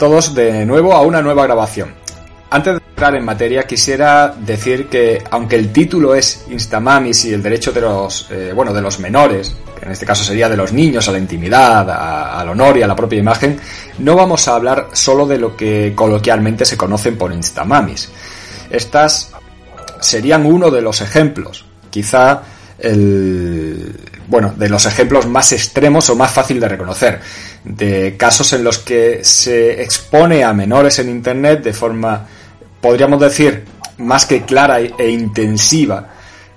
Todos de nuevo a una nueva grabación. Antes de entrar en materia quisiera decir que aunque el título es Instamamis y el derecho de los eh, bueno de los menores, en este caso sería de los niños a la intimidad, al honor y a la propia imagen, no vamos a hablar solo de lo que coloquialmente se conocen por Instamamis. Estas serían uno de los ejemplos, quizá el, bueno, de los ejemplos más extremos o más fácil de reconocer, de casos en los que se expone a menores en Internet de forma, podríamos decir, más que clara e intensiva,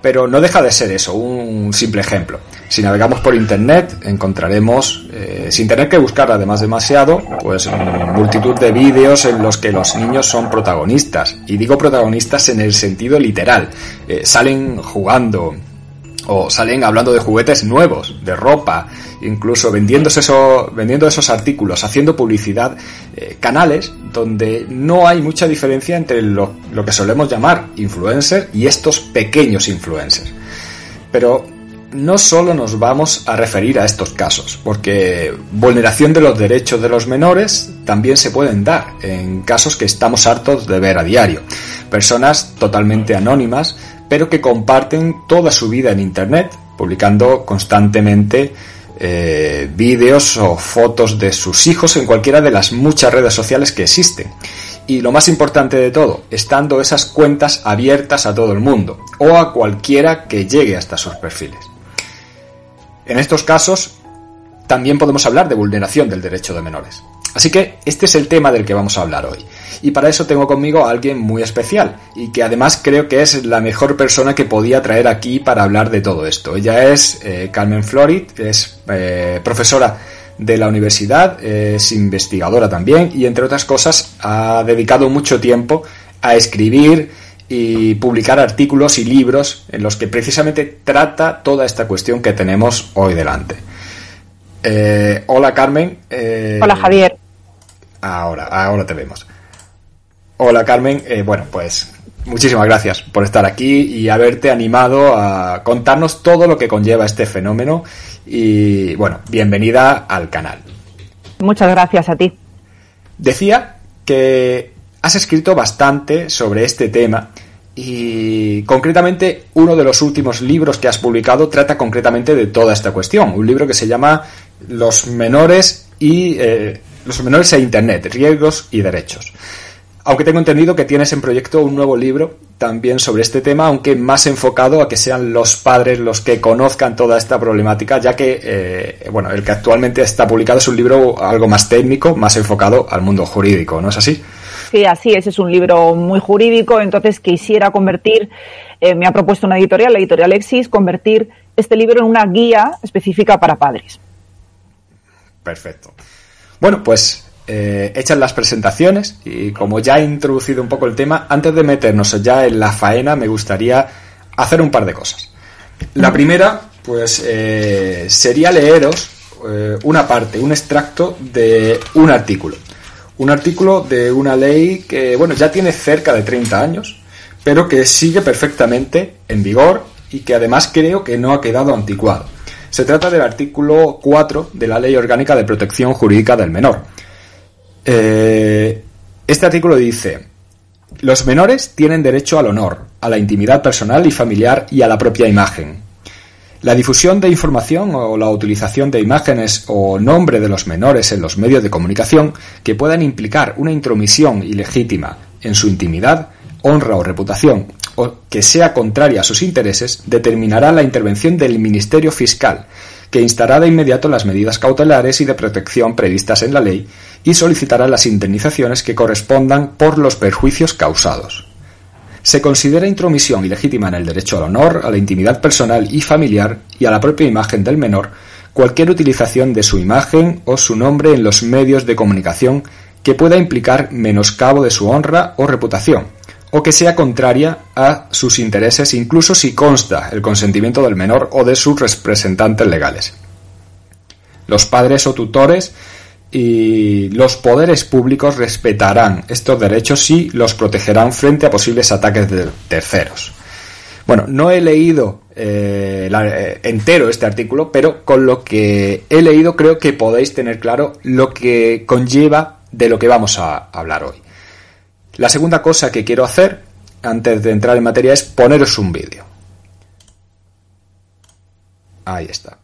pero no deja de ser eso, un simple ejemplo. Si navegamos por Internet encontraremos, eh, sin tener que buscar además demasiado, pues multitud de vídeos en los que los niños son protagonistas. Y digo protagonistas en el sentido literal. Eh, salen jugando, o salen hablando de juguetes nuevos, de ropa, incluso vendiendo esos artículos, haciendo publicidad, eh, canales donde no hay mucha diferencia entre lo, lo que solemos llamar influencers y estos pequeños influencers. Pero no solo nos vamos a referir a estos casos, porque vulneración de los derechos de los menores también se pueden dar en casos que estamos hartos de ver a diario. Personas totalmente anónimas pero que comparten toda su vida en Internet, publicando constantemente eh, vídeos o fotos de sus hijos en cualquiera de las muchas redes sociales que existen. Y lo más importante de todo, estando esas cuentas abiertas a todo el mundo o a cualquiera que llegue hasta sus perfiles. En estos casos, también podemos hablar de vulneración del derecho de menores. Así que este es el tema del que vamos a hablar hoy. Y para eso tengo conmigo a alguien muy especial y que además creo que es la mejor persona que podía traer aquí para hablar de todo esto. Ella es eh, Carmen Florid, es eh, profesora de la universidad, es investigadora también y entre otras cosas ha dedicado mucho tiempo a escribir y publicar artículos y libros en los que precisamente trata toda esta cuestión que tenemos hoy delante. Eh, hola Carmen. hola Javier. Ahora, ahora te vemos. Hola Carmen, eh, bueno, pues muchísimas gracias por estar aquí y haberte animado a contarnos todo lo que conlleva este fenómeno y bueno, bienvenida al canal. Muchas gracias a ti. Decía que has escrito bastante sobre este tema y concretamente uno de los últimos libros que has publicado trata concretamente de toda esta cuestión, un libro que se llama Los menores y eh, los menores e Internet, riesgos y derechos. Aunque tengo entendido que tienes en proyecto un nuevo libro también sobre este tema, aunque más enfocado a que sean los padres los que conozcan toda esta problemática, ya que eh, bueno, el que actualmente está publicado es un libro algo más técnico, más enfocado al mundo jurídico, ¿no es así? Sí, así es, es un libro muy jurídico, entonces quisiera convertir, eh, me ha propuesto una editorial, la editorial Exis, convertir este libro en una guía específica para padres. Perfecto. Bueno, pues eh, hechas las presentaciones y como ya he introducido un poco el tema, antes de meternos ya en la faena me gustaría hacer un par de cosas. La primera, pues eh, sería leeros eh, una parte, un extracto de un artículo. Un artículo de una ley que, bueno, ya tiene cerca de 30 años, pero que sigue perfectamente en vigor y que además creo que no ha quedado anticuado. Se trata del artículo 4 de la Ley Orgánica de Protección Jurídica del Menor. Eh, este artículo dice, los menores tienen derecho al honor, a la intimidad personal y familiar y a la propia imagen. La difusión de información o la utilización de imágenes o nombre de los menores en los medios de comunicación que puedan implicar una intromisión ilegítima en su intimidad, honra o reputación que sea contraria a sus intereses, determinará la intervención del Ministerio Fiscal, que instará de inmediato las medidas cautelares y de protección previstas en la ley y solicitará las indemnizaciones que correspondan por los perjuicios causados. Se considera intromisión ilegítima en el derecho al honor, a la intimidad personal y familiar y a la propia imagen del menor cualquier utilización de su imagen o su nombre en los medios de comunicación que pueda implicar menoscabo de su honra o reputación, o que sea contraria a sus intereses incluso si consta el consentimiento del menor o de sus representantes legales. Los padres o tutores y los poderes públicos respetarán estos derechos y los protegerán frente a posibles ataques de terceros. Bueno, no he leído eh, eh, entero este artículo, pero con lo que he leído creo que podéis tener claro lo que conlleva de lo que vamos a hablar hoy. La segunda cosa que quiero hacer antes de entrar en materia es poneros un vídeo. Ahí está.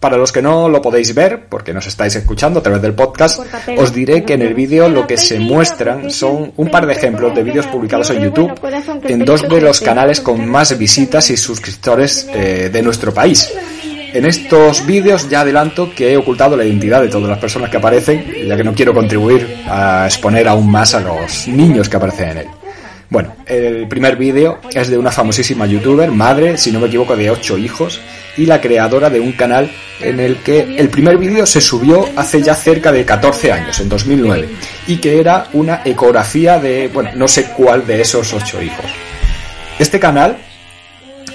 Para los que no lo podéis ver, porque nos estáis escuchando a través del podcast, os diré que en el vídeo lo que se muestran son un par de ejemplos de vídeos publicados en YouTube en dos de los canales con más visitas y suscriptores eh, de nuestro país. En estos vídeos ya adelanto que he ocultado la identidad de todas las personas que aparecen, ya que no quiero contribuir a exponer aún más a los niños que aparecen en él. Bueno, el primer vídeo es de una famosísima youtuber, madre, si no me equivoco, de ocho hijos, y la creadora de un canal en el que el primer vídeo se subió hace ya cerca de 14 años, en 2009, y que era una ecografía de, bueno, no sé cuál de esos ocho hijos. Este canal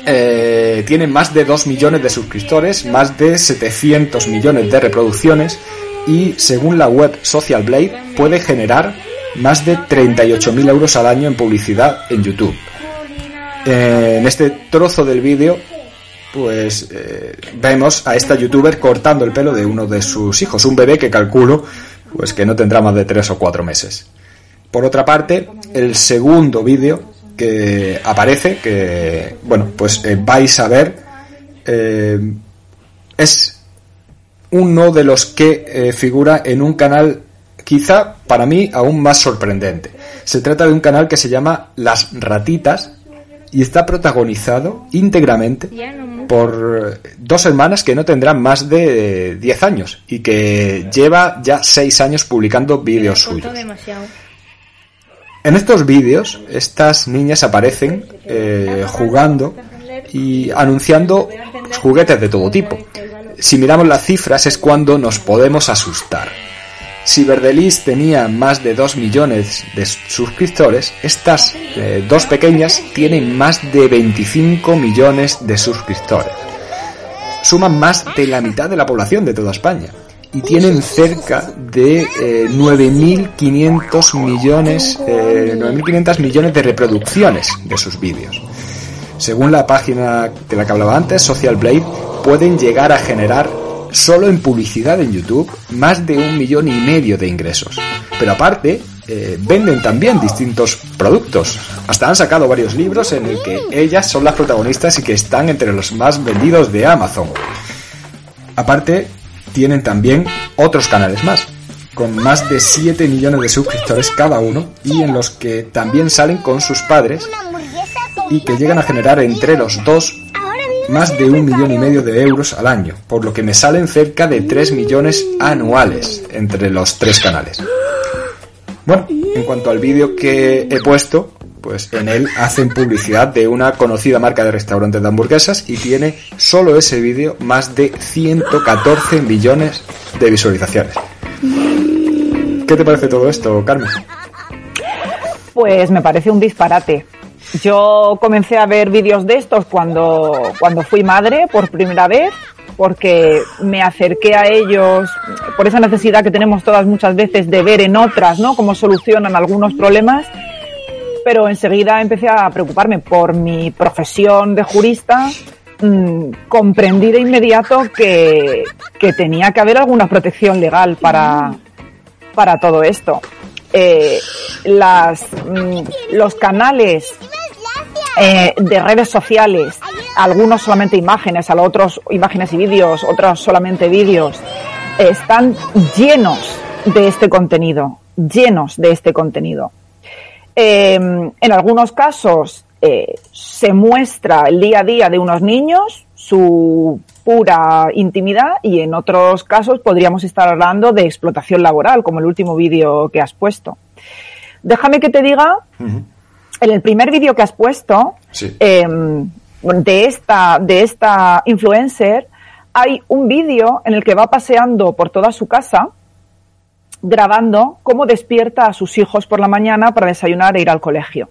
eh, tiene más de 2 millones de suscriptores, más de 700 millones de reproducciones y según la web Social Blade puede generar más de 38.000 euros al año en publicidad en YouTube. Eh, en este trozo del vídeo, pues eh, vemos a esta youtuber cortando el pelo de uno de sus hijos, un bebé que calculo pues que no tendrá más de 3 o 4 meses. Por otra parte, el segundo vídeo que aparece, que bueno, pues eh, vais a ver, es uno de los que figura en un canal quizá para mí aún más sorprendente. Se trata de un canal que se llama Las Ratitas y está protagonizado íntegramente por dos hermanas que no tendrán más de 10 años y que lleva ya 6 años publicando vídeos suyos. En estos vídeos, estas niñas aparecen eh, jugando y anunciando juguetes de todo tipo. Si miramos las cifras es cuando nos podemos asustar. Si Verdelis tenía más de 2 millones de suscriptores, estas eh, dos pequeñas tienen más de 25 millones de suscriptores. Suman más de la mitad de la población de toda España y tienen cerca de 9.500 eh, millones, 9.500 eh, millones de reproducciones de sus vídeos. Según la página de la que hablaba antes, Social Blade, pueden llegar a generar solo en publicidad en YouTube más de un millón y medio de ingresos. Pero aparte, eh, venden también distintos productos. Hasta han sacado varios libros en el que ellas son las protagonistas y que están entre los más vendidos de Amazon. Aparte, tienen también otros canales más, con más de 7 millones de suscriptores cada uno y en los que también salen con sus padres y que llegan a generar entre los dos más de un millón y medio de euros al año, por lo que me salen cerca de 3 millones anuales entre los tres canales. Bueno, en cuanto al vídeo que he puesto, pues en él hacen publicidad de una conocida marca de restaurantes de hamburguesas y tiene solo ese vídeo más de 114 millones de visualizaciones. ¿Qué te parece todo esto, Carmen? Pues me parece un disparate. Yo comencé a ver vídeos de estos cuando, cuando fui madre por primera vez, porque me acerqué a ellos por esa necesidad que tenemos todas muchas veces de ver en otras, ¿no? Cómo solucionan algunos problemas. Pero enseguida empecé a preocuparme por mi profesión de jurista. Mm, comprendí de inmediato que, que tenía que haber alguna protección legal para, para todo esto. Eh, mm, los canales eh, de redes sociales, algunos solamente imágenes, a otros imágenes y vídeos, otros solamente vídeos, están llenos de este contenido, llenos de este contenido. Em, en algunos casos eh, se muestra el día a día de unos niños, su pura intimidad, y en otros casos podríamos estar hablando de explotación laboral, como el último vídeo que has puesto. Déjame que te diga en el primer vídeo que has puesto em, de, esta, de esta influencer, hay un vídeo en el que va paseando por toda su casa grabando cómo despierta a sus hijos por la mañana para desayunar e ir al colegio.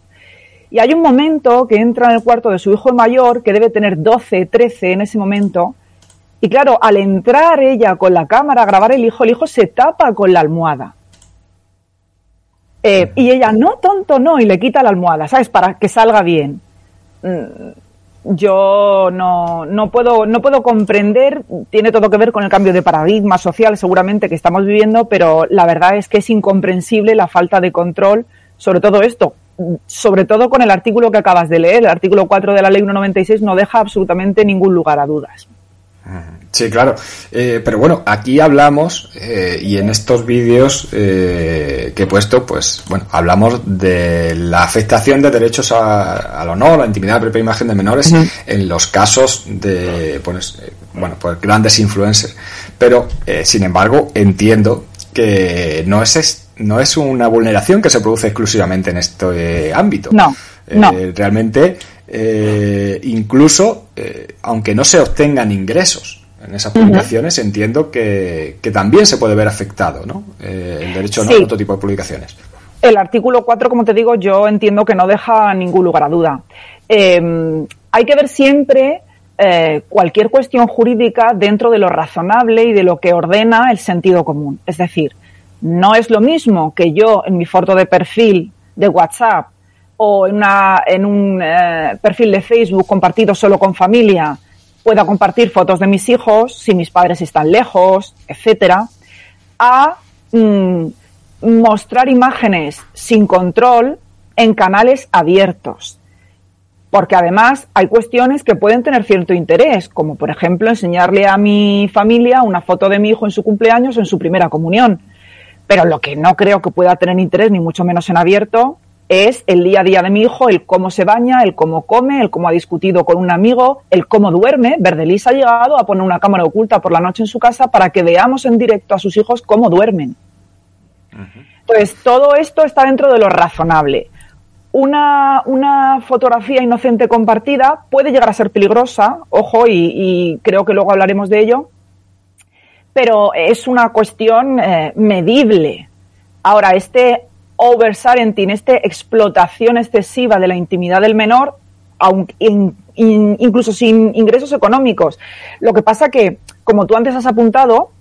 Y hay un momento que entra en el cuarto de su hijo mayor, que debe tener 12, 13 en ese momento, y claro, al entrar ella con la cámara a grabar el hijo, el hijo se tapa con la almohada. Eh, y ella, no, tonto, no, y le quita la almohada, ¿sabes? Para que salga bien. Yo no, no, puedo, no puedo comprender, tiene todo que ver con el cambio de paradigma social seguramente que estamos viviendo, pero la verdad es que es incomprensible la falta de control sobre todo esto, sobre todo con el artículo que acabas de leer, el artículo 4 de la ley 196 no deja absolutamente ningún lugar a dudas. Sí, claro. Eh, pero bueno, aquí hablamos, eh, y en estos vídeos eh, que he puesto, pues bueno, hablamos de la afectación de derechos al honor, a la intimidad, a la propia imagen de menores en los casos de, pues, bueno, pues grandes influencers. Pero, sin embargo, entiendo que no es, no es una vulneración que se produce exclusivamente en este ámbito. No. no. Realmente, incluso, aunque no se obtengan ingresos, en esas publicaciones, entiendo que, también se puede ver afectado ¿no? Eh, el derecho a otro tipo de publicaciones. El artículo 4, como te digo, yo entiendo que no deja ningún lugar a duda. Em, hay que ver siempre eh, cualquier cuestión jurídica dentro de lo razonable y de lo que ordena el sentido común. Es decir, no es lo mismo que yo en mi foto de perfil de WhatsApp o en, un eh, perfil de Facebook compartido solo con familia pueda compartir fotos de mis hijos si mis padres están lejos, etcétera, a mm, mostrar imágenes sin control en canales abiertos. Porque además hay cuestiones que pueden tener cierto interés, como por ejemplo enseñarle a mi familia una foto de mi hijo en su cumpleaños o en su primera comunión. Pero lo que no creo que pueda tener interés, ni mucho menos en abierto, es el día a día de mi hijo, el cómo se baña, el cómo come, el cómo ha discutido con un amigo, el cómo duerme. Verdelis ha llegado a poner una cámara oculta por la noche en su casa para que veamos en directo a sus hijos cómo duermen. Entonces, todo esto está dentro de lo razonable. Una, fotografía inocente compartida puede llegar a ser peligrosa, ojo, y, creo que luego hablaremos de ello, pero es una cuestión eh, medible. Ahora, este oversarenting, esta explotación excesiva de la intimidad del menor, aunque, incluso sin ingresos económicos. Lo que pasa que, como tú antes has apuntado,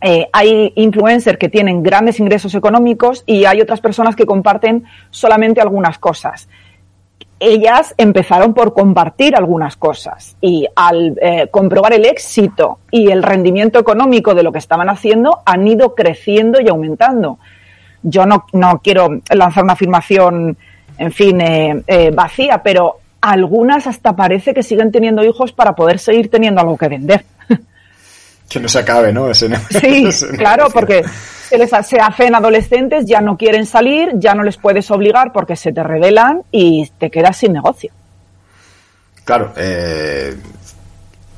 eh, hay influencers que tienen grandes ingresos económicos y hay otras personas que comparten solamente algunas cosas. Ellas empezaron por compartir algunas cosas y al eh, comprobar el éxito y el rendimiento económico de lo que estaban haciendo han ido creciendo y aumentando yo no, no quiero lanzar una afirmación, en fin, eh, eh, vacía, pero algunas hasta parece que siguen teniendo hijos para poder seguir teniendo algo que vender. Que no se acabe, ¿no? sí, claro, porque se, les, se hacen adolescentes, ya no quieren salir, ya no les puedes obligar porque se te revelan y te quedas sin negocio. Claro, eh,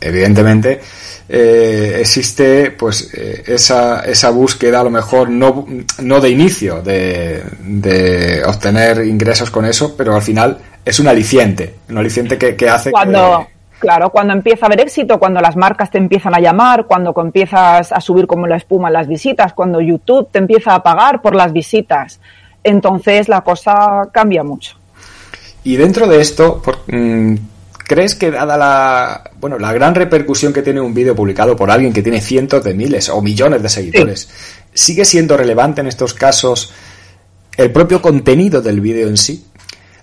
evidentemente eh, existe pues eh, esa, esa búsqueda a lo mejor no, no de inicio de, de, obtener ingresos con eso, pero al final es un aliciente, un aliciente que, hace cuando, Claro, cuando empieza a haber éxito, cuando las marcas te empiezan a llamar, cuando empiezas a subir como la espuma las visitas, cuando YouTube te empieza a pagar por las visitas, entonces la cosa cambia mucho. Y dentro de esto, por, mm, ¿Crees que dada la, bueno, la gran repercusión que tiene un vídeo publicado por alguien que tiene cientos de miles o millones de seguidores, sigue siendo relevante en estos casos el propio contenido del vídeo en sí?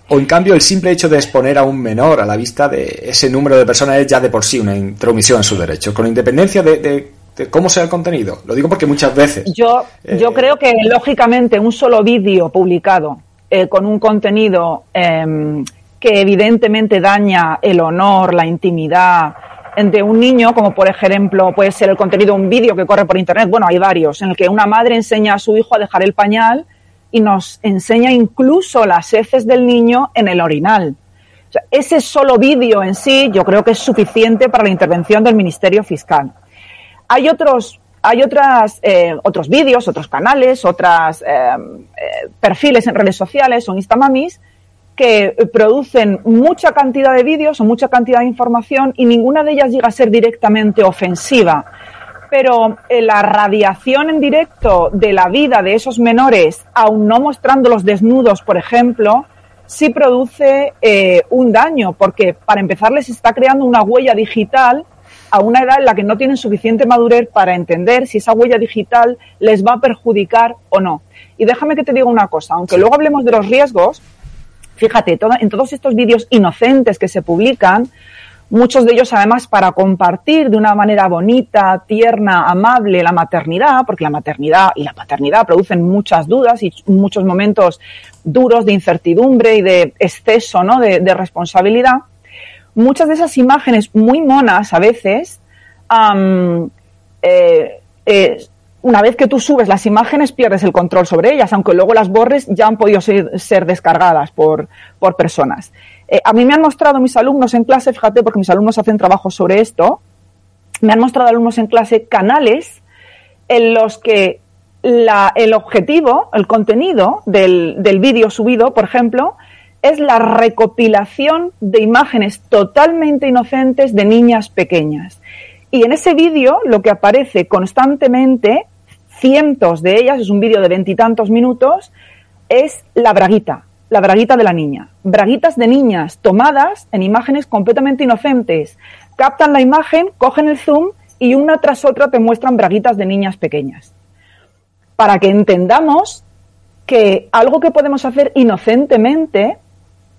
¿O en cambio el simple hecho de exponer a un menor a la vista de ese número de personas es ya de por sí una intromisión en sus derechos, con independencia de, cómo sea el contenido? Lo digo porque muchas veces... Yo, yo eh, creo que lógicamente un solo vídeo publicado eh, con un contenido... Em, que evidentemente daña el honor, la intimidad de un niño, como por ejemplo puede ser el contenido de un vídeo que corre por internet, bueno, hay varios, en el que una madre enseña a su hijo a dejar el pañal y nos enseña incluso las heces del niño en el orinal. ese solo vídeo en sí yo creo que es suficiente para la intervención del Ministerio Fiscal. Hay otros hay otras, eh, otros vídeos, otros canales, otros eh, eh, perfiles en redes sociales o Instamamis que producen mucha cantidad de vídeos o mucha cantidad de información y ninguna de ellas llega a ser directamente ofensiva. Pero eh, la radiación en directo de la vida de esos menores, aun no mostrándolos desnudos, por ejemplo, sí produce eh, un daño, porque para empezar les está creando una huella digital a una edad en la que no tienen suficiente madurez para entender si esa huella digital les va a perjudicar o no. Y déjame que te diga una cosa, aunque luego hablemos de los riesgos, Fíjate, en todos estos vídeos inocentes que se publican, muchos de ellos además para compartir de una manera bonita, tierna, amable la maternidad, porque la maternidad y la paternidad producen muchas dudas y muchos momentos duros de incertidumbre y de exceso ¿no? de, responsabilidad. Muchas de esas imágenes muy monas a veces, eh, una vez que tú subes las imágenes pierdes el control sobre ellas, aunque luego las borres ya han podido ser, descargadas por, por personas. Eh, a mí me han mostrado mis alumnos en clase, fíjate, porque mis alumnos hacen trabajo sobre esto, me han mostrado alumnos en clase canales en los que el objetivo, el contenido del, del vídeo subido, por ejemplo, es la recopilación de imágenes totalmente inocentes de niñas pequeñas. Y en ese vídeo lo que aparece constantemente, cientos de ellas, es un vídeo de veintitantos minutos, es la braguita, la braguita de la niña. Braguitas de niñas tomadas en imágenes completamente inocentes. Captan la imagen, cogen el zoom y una tras otra te muestran braguitas de niñas pequeñas. Para que entendamos que algo que podemos hacer inocentemente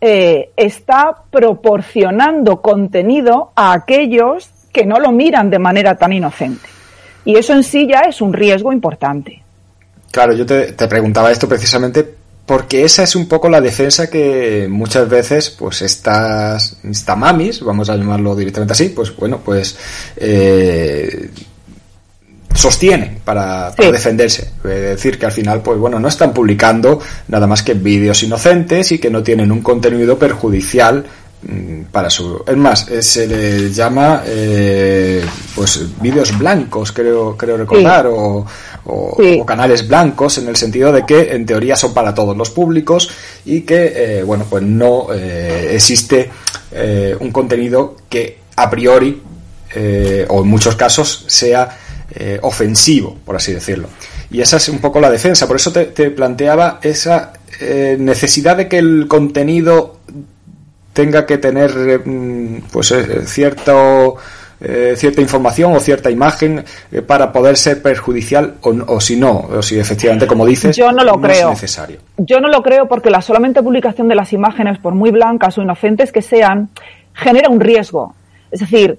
eh, está proporcionando contenido a aquellos que no lo miran de manera tan inocente. Y eso en sí ya es un riesgo importante. Claro, yo te, te preguntaba esto precisamente porque esa es un poco la defensa que muchas veces pues estas instamamis, vamos a llamarlo directamente así, pues bueno, pues eh, sostienen para, defenderse. Es decir, que al final, pues bueno, no están publicando nada más que vídeos inocentes y que no tienen un contenido perjudicial para su es más eh, se le llama eh, pues vídeos blancos creo creo recordar o, canales blancos en el sentido de que en teoría son para todos los públicos y que eh, bueno pues no existe un contenido que a priori o en muchos casos sea ofensivo por así decirlo. Y esa es un poco la defensa. Por eso te, te planteaba esa necesidad de que el contenido tenga que tener mm, pues eh, cierto eh, cierta información o cierta imagen eh, para poder ser perjudicial o, si no, o si efectivamente, como dices, yo no lo creo. es necesario. Yo no lo creo porque la solamente publicación de las imágenes, por muy blancas o inocentes que sean, genera un riesgo. Es decir,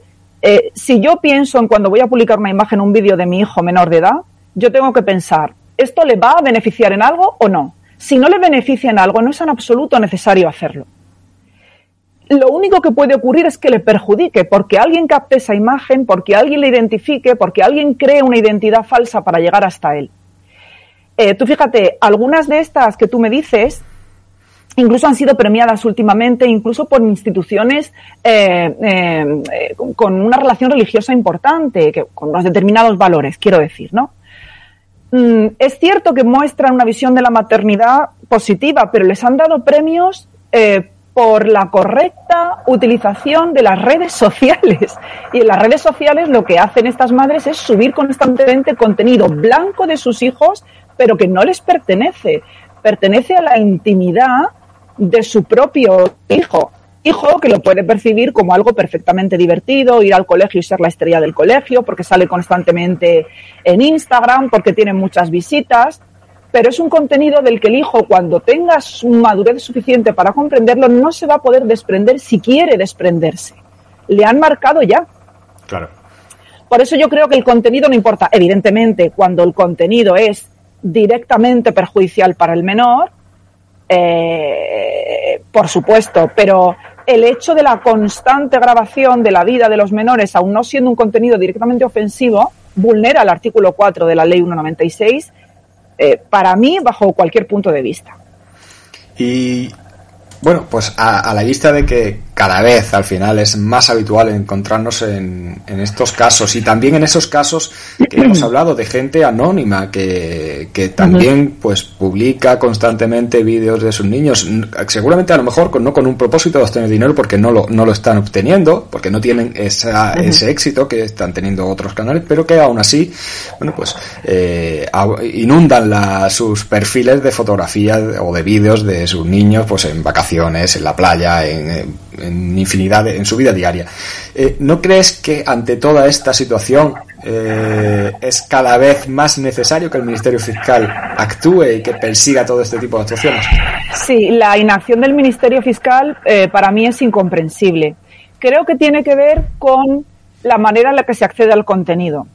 si yo pienso en cuando voy a publicar una imagen, un vídeo de mi hijo menor de edad, yo tengo que pensar, ¿esto le va a beneficiar en algo o no? Si no le beneficia en algo, no es en absoluto necesario hacerlo lo único que puede ocurrir es que le perjudique, porque alguien capte esa imagen, porque alguien le identifique, porque alguien cree una identidad falsa para llegar hasta él. Eh, tú fíjate, algunas de estas que tú me dices, incluso han sido premiadas últimamente, incluso por instituciones eh, eh, con una relación religiosa importante, con unos determinados valores, quiero decir, ¿no? Mm, es cierto que muestran una visión de la maternidad positiva, pero les han dado premios por la correcta utilización de las redes sociales. Y en las redes sociales lo que hacen estas madres es subir constantemente contenido blanco de sus hijos, pero que no les pertenece. Pertenece a la intimidad de su propio hijo. Hijo que lo puede percibir como algo perfectamente divertido, ir al colegio y ser la estrella del colegio, porque sale constantemente en Instagram, porque tiene muchas visitas, pero es un contenido del que el hijo, cuando tenga su madurez suficiente para comprenderlo, no se va a poder desprender si quiere desprenderse. Le han marcado ya. Claro. Por eso yo creo que el contenido no importa. Evidentemente, cuando el contenido es directamente perjudicial para el menor, eh, por supuesto, pero el hecho de la constante grabación de la vida de los menores, aun no siendo un contenido directamente ofensivo, vulnera el artículo 4 de la Ley 196 eh, para mí bajo cualquier punto de vista. Y bueno, pues a, la vista de que cada vez al final es más habitual encontrarnos en, estos casos y también en esos casos que hemos hablado de gente anónima que, también pues publica constantemente vídeos de sus niños seguramente a lo mejor con, no con un propósito de obtener dinero porque no lo, no lo están obteniendo porque no tienen esa, ese éxito que están teniendo otros canales pero que aún así bueno pues eh, inundan la, sus perfiles de fotografías o de vídeos de sus niños pues en vacaciones en la playa en infinidad, en su vida diaria. Eh, ¿No crees que ante toda esta situación eh, es cada vez más necesario que el Ministerio Fiscal actúe y que persiga todo este tipo de actuaciones? Sí, la inacción del Ministerio Fiscal eh, para mí es incomprensible. Creo que tiene que ver con la manera en la que se accede al contenido.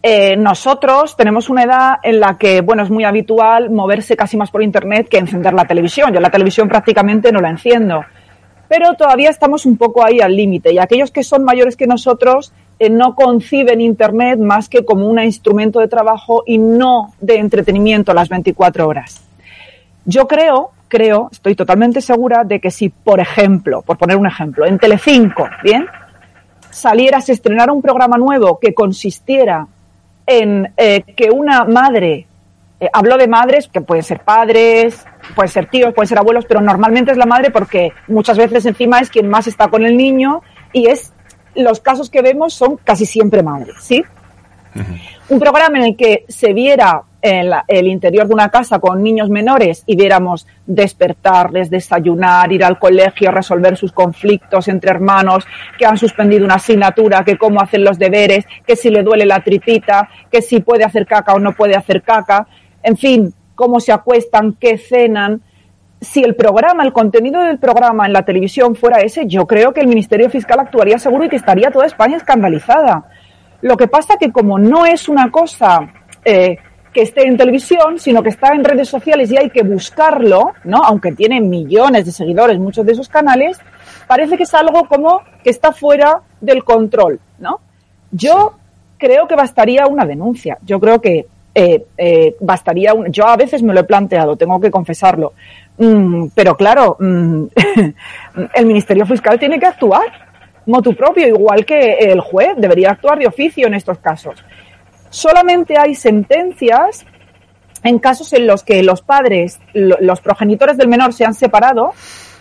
Eh, nosotros tenemos una edad en la que, bueno, es muy habitual moverse casi más por Internet que encender la televisión. Yo la televisión prácticamente no la enciendo. Pero todavía estamos un poco ahí al límite y aquellos que son mayores que nosotros eh, no conciben Internet más que como un instrumento de trabajo y no de entretenimiento las 24 horas. Yo creo, creo, estoy totalmente segura de que si, por ejemplo, por poner un ejemplo, en Telecinco, ¿bien? Saliera, se estrenara un programa nuevo que consistiera en eh, que una madre, eh, hablo de madres que pueden ser padres, pueden ser tíos, pueden ser abuelos, pero normalmente es la madre porque muchas veces encima es quien más está con el niño y es los casos que vemos son casi siempre madres, ¿sí? Un programa en el que se viera en el interior de una casa con niños menores y viéramos despertarles, desayunar, ir al colegio, resolver sus conflictos entre hermanos, que han suspendido una asignatura, que cómo hacen los deberes, que si le duele la tripita, que si puede hacer caca o no puede hacer caca, en fin, cómo se acuestan, qué cenan. Si el programa, el contenido del programa en la televisión fuera ese, yo creo que el Ministerio Fiscal actuaría seguro y que estaría toda España escandalizada. Lo que pasa que como no es una cosa eh, que esté en televisión, sino que está en redes sociales y hay que buscarlo, ¿no? Aunque tiene millones de seguidores muchos de esos canales, parece que es algo como que está fuera del control, ¿no? Yo creo que bastaría una denuncia. Yo creo que eh, eh, bastaría un, yo a veces me lo he planteado, tengo que confesarlo. Mm, pero claro, mm, el Ministerio Fiscal tiene que actuar motu propio, igual que el juez debería actuar de oficio en estos casos solamente hay sentencias en casos en los que los padres, los progenitores del menor se han separado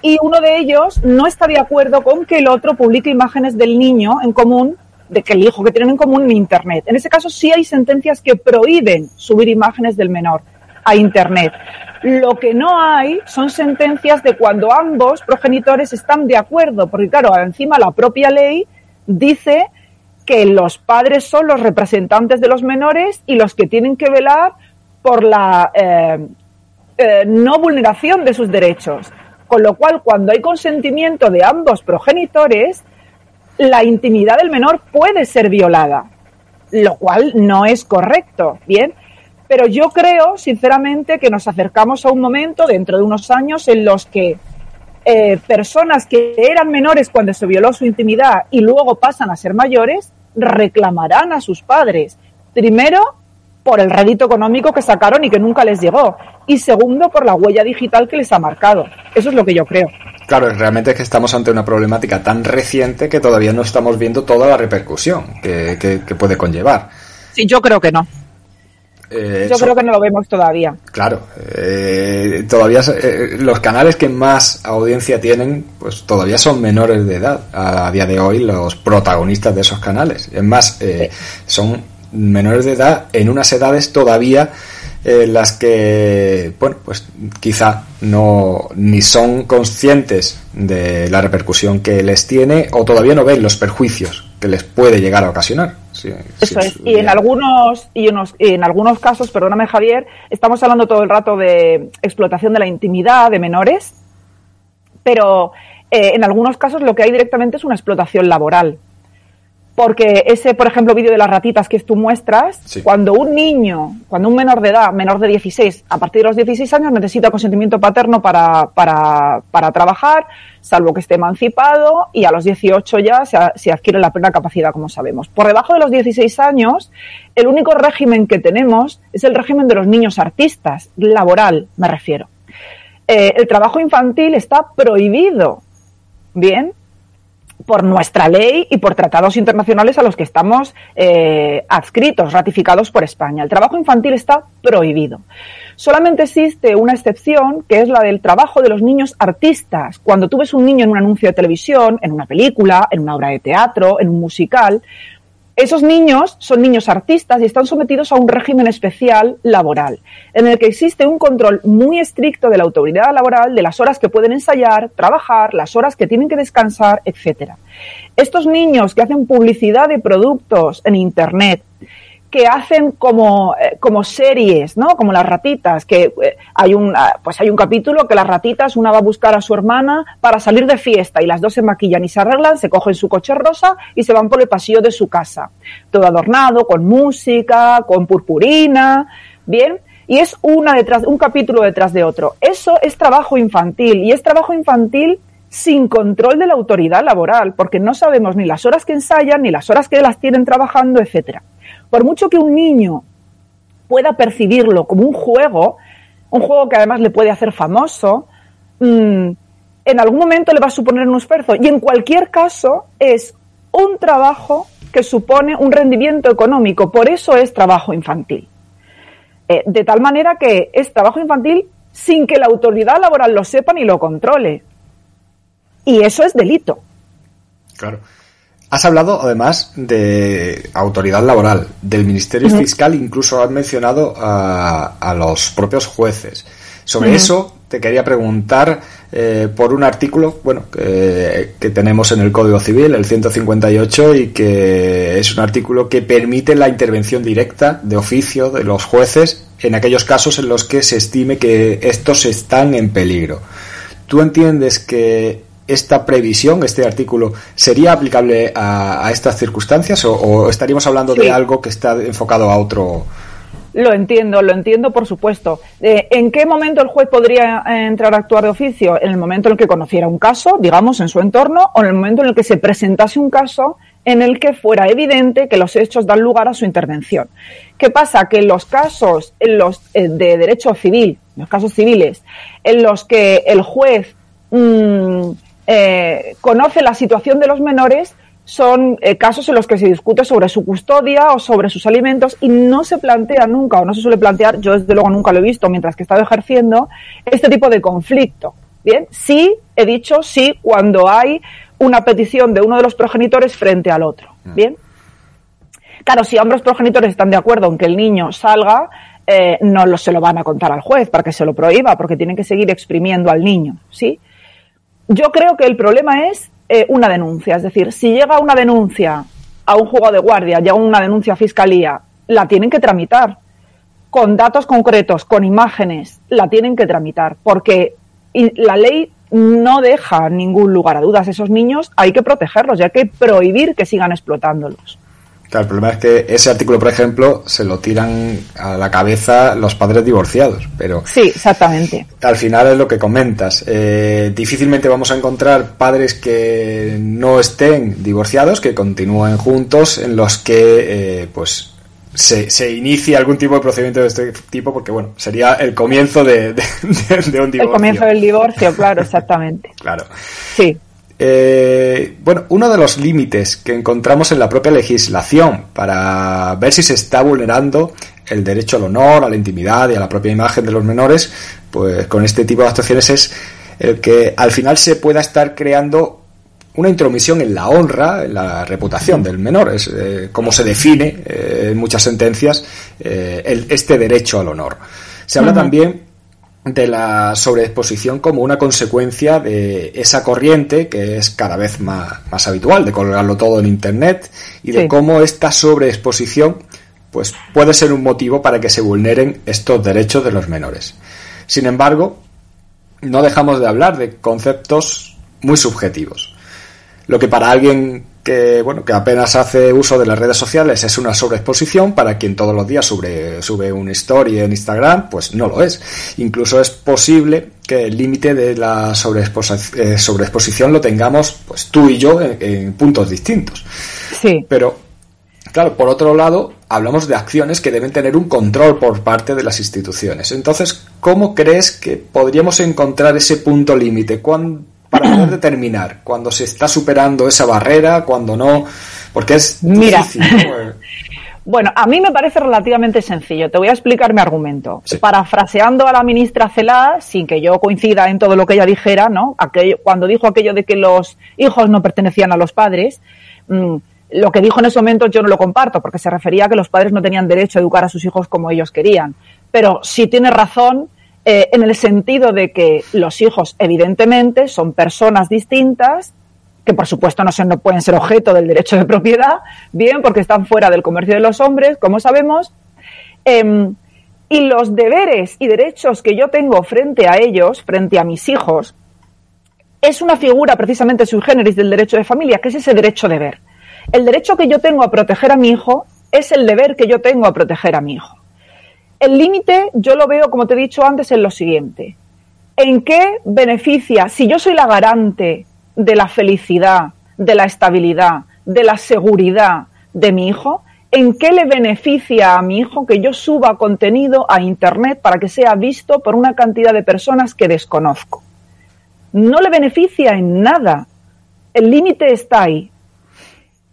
y uno de ellos no está de acuerdo con que el otro publique imágenes del niño en común, de que el hijo que tienen en común en Internet. En ese caso sí hay sentencias que prohíben subir imágenes del menor a Internet. Lo que no hay son sentencias de cuando ambos progenitores están de acuerdo, porque claro, encima la propia ley dice que los padres son los representantes de los menores y los que tienen que velar por la eh, eh, no vulneración de sus derechos. Con lo cual, cuando hay consentimiento de ambos progenitores, la intimidad del menor puede ser violada, lo cual no es correcto, ¿bien? Pero yo creo, sinceramente, que nos acercamos a un momento dentro de unos años en los que eh, personas que eran menores cuando se violó su intimidad y luego pasan a ser mayores, reclamarán a sus padres. Primero, por el rédito económico que sacaron y que nunca les llegó. Y segundo, por la huella digital que les ha marcado. Eso es lo que yo creo. Claro, realmente es que estamos ante una problemática tan reciente que todavía no estamos viendo toda la repercusión que, que puede conllevar. Sí, yo creo que no. Eh, Yo creo que no lo vemos todavía. Claro, eh, todavía eh, los canales que más audiencia tienen, pues todavía son menores de edad a, día de hoy los protagonistas de esos canales. Es más, son menores de edad en unas edades todavía en las que, bueno, pues quizá no ni son conscientes de la repercusión que les tiene o todavía no ven los perjuicios que les puede llegar a ocasionar. Eso es. Y en algunos, y en algunos casos, perdóname Javier, estamos hablando todo el rato de explotación de la intimidad de menores, pero eh, en algunos casos lo que hay directamente es una explotación laboral. Porque ese, por ejemplo, vídeo de las ratitas que tú muestras, cuando un niño, cuando un menor de edad, menor de 16, a partir de los 16 años necesita consentimiento paterno para, para, para trabajar, salvo que esté emancipado, y a los 18 ya se, se, adquiere la plena capacidad, como sabemos. Por debajo de los 16 años, el único régimen que tenemos es el régimen de los niños artistas, laboral, me refiero. Eh, el trabajo infantil está prohibido. Bien, por nuestra ley y por tratados internacionales a los que estamos eh, adscritos, ratificados por España. El trabajo infantil está prohibido. Solamente existe una excepción, que es la del trabajo de los niños artistas. Cuando tú ves un niño en un anuncio de televisión, en una película, en una obra de teatro, en un musical, Esos niños son niños artistas y están sometidos a un régimen especial laboral, en el que existe un control muy estricto de la autoridad laboral de las horas que pueden ensayar, trabajar, las horas que tienen que descansar, etc. Estos niños que hacen publicidad de productos en Internet, que hacen como, eh, como series, ¿no? Como las ratitas, que eh, hay un, ah, pues hay un capítulo que las ratitas, una va a buscar a su hermana para salir de fiesta y las dos se maquillan y se arreglan, se cogen su coche rosa y se van por el pasillo de su casa. Todo adornado, con música, con purpurina, bien. Y es una detrás, un capítulo detrás de otro. Eso es trabajo infantil y es trabajo infantil sin control de la autoridad laboral, porque no sabemos ni las horas que ensayan, ni las horas que las tienen trabajando, etcétera. Por mucho que un niño pueda percibirlo como un juego, un juego que además le puede hacer famoso, mm, en algún momento le va a suponer un esfuerzo. Y en cualquier caso es un trabajo que supone un rendimiento económico. Por eso es trabajo infantil. Eh, de tal manera que es trabajo infantil sin que la autoridad laboral lo sepa ni lo controle. Y eso es delito. Claro. Has hablado además de autoridad laboral, del Ministerio Fiscal, incluso has mencionado a, los propios jueces. Sobre eso te quería preguntar eh, por un artículo bueno que, que, tenemos en el Código Civil, el 158, y que es un artículo que permite la intervención directa de oficio de los jueces en aquellos casos en los que se estime que estos están en peligro. ¿Tú entiendes que esta previsión, este artículo, sería aplicable a, estas circunstancias o, estaríamos hablando de algo que está enfocado a otro? Lo entiendo, lo entiendo, por supuesto. Eh, ¿En qué momento el juez podría entrar a actuar de oficio? En el momento en el que conociera un caso, digamos, en su entorno, o en el momento en el que se presentase un caso en el que fuera evidente que los hechos dan lugar a su intervención. ¿Qué pasa? Que en los casos en los, eh, de derecho civil, los casos civiles, en los que el juez mm, eh, conoce la situación de los menores son eh, casos en los que se discute sobre su custodia o sobre sus alimentos y no se plantea nunca o no se suele plantear, yo desde luego nunca lo he visto mientras que he estado ejerciendo, este tipo de conflicto. Bien, sí, he dicho sí cuando hay una petición de uno de los progenitores frente al otro. Mm. Bien. Claro, si ambos progenitores están de acuerdo en que el niño salga, eh, no lo, se lo van a contar al juez para que se lo prohíba, porque tienen que seguir exprimiendo al niño, ¿sí? Yo creo que el problema es eh, una denuncia. Es decir, si llega una denuncia a un juego de guardia, llega una denuncia a fiscalía, la tienen que tramitar. Con datos concretos, con imágenes, la tienen que tramitar. Porque la ley no deja ningún lugar a dudas. Esos niños hay que protegerlos y hay que prohibir que sigan explotándolos. Claro, el problema es que ese artículo, por ejemplo, se lo tiran a la cabeza los padres divorciados, pero... Sí, exactamente. Al final es lo que comentas. Eh, difícilmente vamos a encontrar padres que no estén divorciados, que continúen juntos, en los que, eh, pues, se, se inicie algún tipo de procedimiento de este tipo, porque, bueno, sería el comienzo de, de un divorcio. El comienzo del divorcio, claro, exactamente. claro. Sí. Eh, bueno, uno de los límites que encontramos en la propia legislación para ver si se está vulnerando el derecho al honor, a la intimidad y a la propia imagen de los menores, pues con este tipo de actuaciones es el que al final se pueda estar creando una intromisión en la honra, en la reputación del menor, es eh, como se define eh, en muchas sentencias este derecho al honor. Se habla también de la sobreexposición como una consecuencia de esa corriente que es cada vez más, habitual, de colgarlo todo en Internet y de cómo esta sobreexposición pues, puede ser un motivo para que se vulneren estos derechos de los menores. Sin embargo, no dejamos de hablar de conceptos muy subjetivos. Lo que para alguien que bueno que apenas hace uso de las redes sociales es una sobreexposición para quien todos los días sube, sube una story en Instagram pues no lo es incluso es posible que el límite de la eh, sobreexposición lo tengamos pues tú y yo en, puntos distintos sí pero Claro, por otro lado, hablamos de acciones que deben tener un control por parte de las instituciones. Entonces, ¿cómo crees que podríamos encontrar ese punto límite? Para poder determinar cuando se está superando esa barrera, cuando no, porque es Mira. Bueno, a mí me parece relativamente sencillo. Te voy a explicar mi argumento. Parafraseando a la ministra Celá, sin que yo coincida en todo lo que ella dijera, ¿no? Aquello, cuando dijo aquello de que los hijos no pertenecían a los padres, mm, lo que dijo en ese momento yo no lo comparto, porque se refería a que los padres no tenían derecho a educar a sus hijos como ellos querían. Pero sí tiene razón eh, en el sentido de que los hijos, evidentemente, son personas distintas, que por supuesto no, se, no pueden ser objeto del derecho de propiedad, bien, porque están fuera del comercio de los hombres, como sabemos. Em, y los deberes y derechos que yo tengo frente a ellos, frente a mis hijos, es una figura precisamente sui generis del derecho de familia, que es ese derecho de ver. El derecho que yo tengo a proteger a mi hijo es el deber que yo tengo a proteger a mi hijo. El límite yo lo veo, como te he dicho antes, en lo siguiente. ¿En qué beneficia, si yo soy la garante de la felicidad, de la estabilidad, de la seguridad de mi hijo, ¿en qué le beneficia a mi hijo que yo suba contenido a Internet para que sea visto por una cantidad de personas que desconozco? No le beneficia en nada. El límite está ahí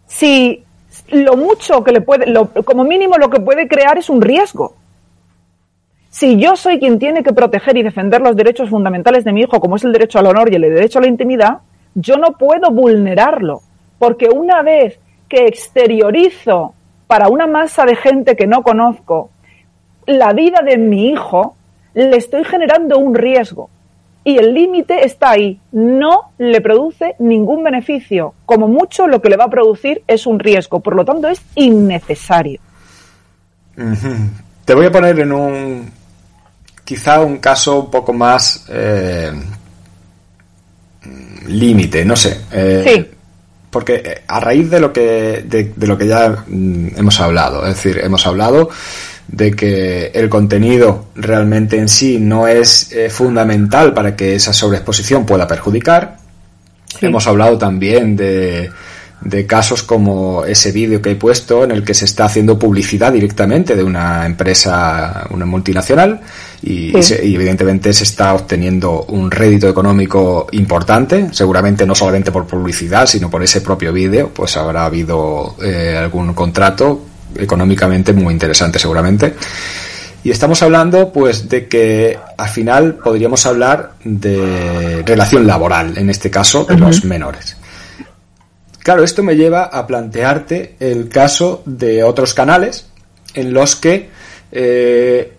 si lo mucho que le puede, como mínimo lo que puede crear es un riesgo. Si yo soy quien tiene que proteger y defender los derechos fundamentales de mi hijo, como es el derecho al honor y el derecho a la intimidad, yo no puedo vulnerarlo, porque una vez que exteriorizo para una masa de gente que no conozco la vida de mi hijo, le estoy generando un riesgo y el límite está ahí. No le produce ningún beneficio. Como mucho lo que le va a producir es un riesgo. Por lo tanto, es innecesario. Te voy a poner en un quizá un caso un poco más eh, límite, no sé. Eh, sí. Porque eh, a raíz de lo que de, de lo que ya mm, hemos hablado, es decir, hemos hablado de que el contenido realmente en sí no es eh, fundamental para que esa sobreexposición pueda perjudicar. Hemos hablado también de, de casos como ese vídeo que he puesto en el que se está haciendo publicidad directamente de una empresa, una multinacional, y, evidentemente se está obteniendo un rédito económico importante, seguramente no solamente por publicidad, sino por ese propio vídeo, pues habrá habido eh, algún contrato económicamente muy interesante seguramente. Y estamos hablando pues de que al final podríamos hablar de relación laboral, en este caso de los menores. Claro, esto me lleva a plantearte el caso de otros canales en los que eh,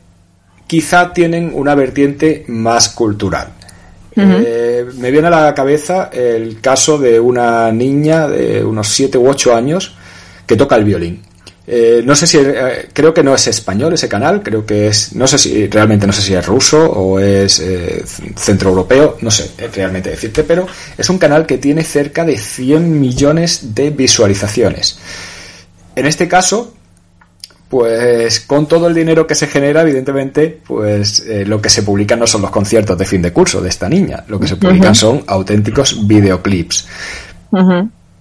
quizá tienen una vertiente más cultural. Eh, me viene a la cabeza el caso de una niña de unos 7 u 8 años que toca el violín. Eh, no sé si, eh, creo que no es español ese canal, creo que es, no sé si, realmente no sé si es ruso o es eh, centroeuropeo, no sé realmente decirte, pero es un canal que tiene cerca de 100 millones de visualizaciones. En este caso, pues con todo el dinero que se genera, evidentemente, pues lo que se publica no son los conciertos de fin de curso de esta niña, lo que se publican son auténticos videoclips.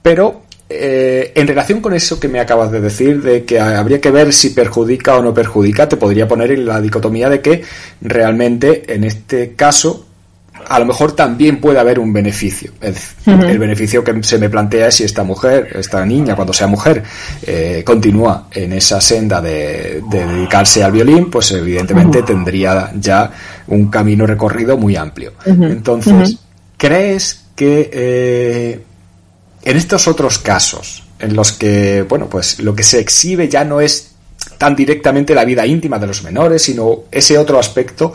Pero eh, en relación con eso que me acabas de decir, de que habría que ver si perjudica o no perjudica, te podría poner en la dicotomía de que realmente en este caso a lo mejor también puede haber un beneficio. El, beneficio que se me plantea es si esta mujer, esta niña, cuando sea mujer, eh, continúa en esa senda de, dedicarse al violín, pues evidentemente tendría ya un camino recorrido muy amplio. Entonces, ¿crees que eh, en estos otros casos, en los que, bueno, pues lo que se exhibe ya no es tan directamente la vida íntima de los menores, sino ese otro aspecto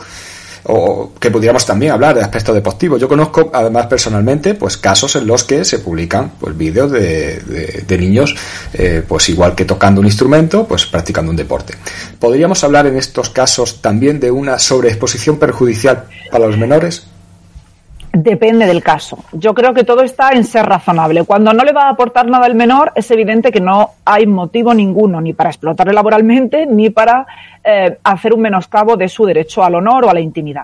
o que pudiéramos también hablar de aspecto deportivo. Yo conozco además personalmente pues casos en los que se publican pues vídeos de, de, niños eh, pues igual que tocando un instrumento pues practicando un deporte. ¿Podríamos hablar en estos casos también de una sobreexposición perjudicial para los menores? Depende del caso. Yo creo que todo está en ser razonable. Cuando no le va a aportar nada al menor, es evidente que no hay motivo ninguno ni para explotarle laboralmente ni para eh, hacer un menoscabo de su derecho al honor o a la intimidad.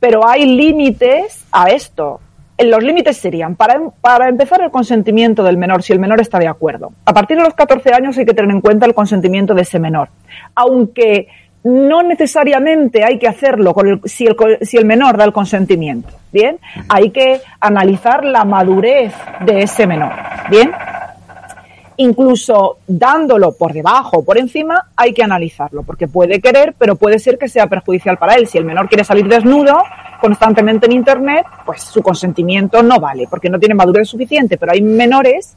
Pero hay límites a esto. Los límites serían, para, para empezar, el consentimiento del menor, si el menor está de acuerdo. A partir de los 14 años hay que tener en cuenta el consentimiento de ese menor. Aunque no necesariamente hay que hacerlo con si, el, si el menor da el consentimiento. Bien, hay que analizar la madurez de ese menor. Bien, incluso dándolo por debajo o por encima, hay que analizarlo, porque puede querer, pero puede ser que sea perjudicial para él. Si el menor quiere salir desnudo constantemente en Internet, pues su consentimiento no vale, porque no tiene madurez suficiente, pero hay menores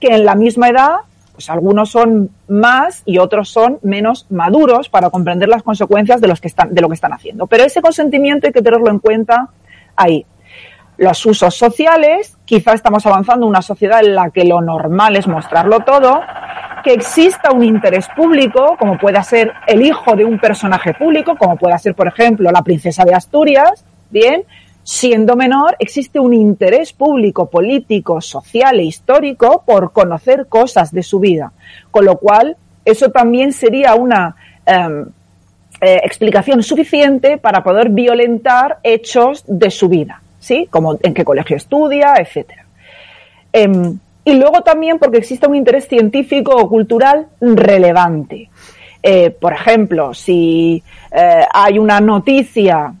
que en la misma edad, pues algunos son más y otros son menos maduros para comprender las consecuencias de, los que están, de lo que están haciendo. Pero ese consentimiento hay que tenerlo en cuenta ahí. Los usos sociales, quizá estamos avanzando en una sociedad en la que lo normal es mostrarlo todo, que exista un interés público, como pueda ser el hijo de un personaje público, como pueda ser, por ejemplo, la princesa de Asturias, bien, siendo menor, existe un interés público, político, social e histórico por conocer cosas de su vida. Con lo cual, eso también sería una em, eh, explicación suficiente para poder violentar hechos de su vida, ¿sí? Como en qué colegio estudia, etcétera. Em, y luego también porque existe un interés científico o cultural relevante. Eh, por ejemplo, si eh, hay una noticia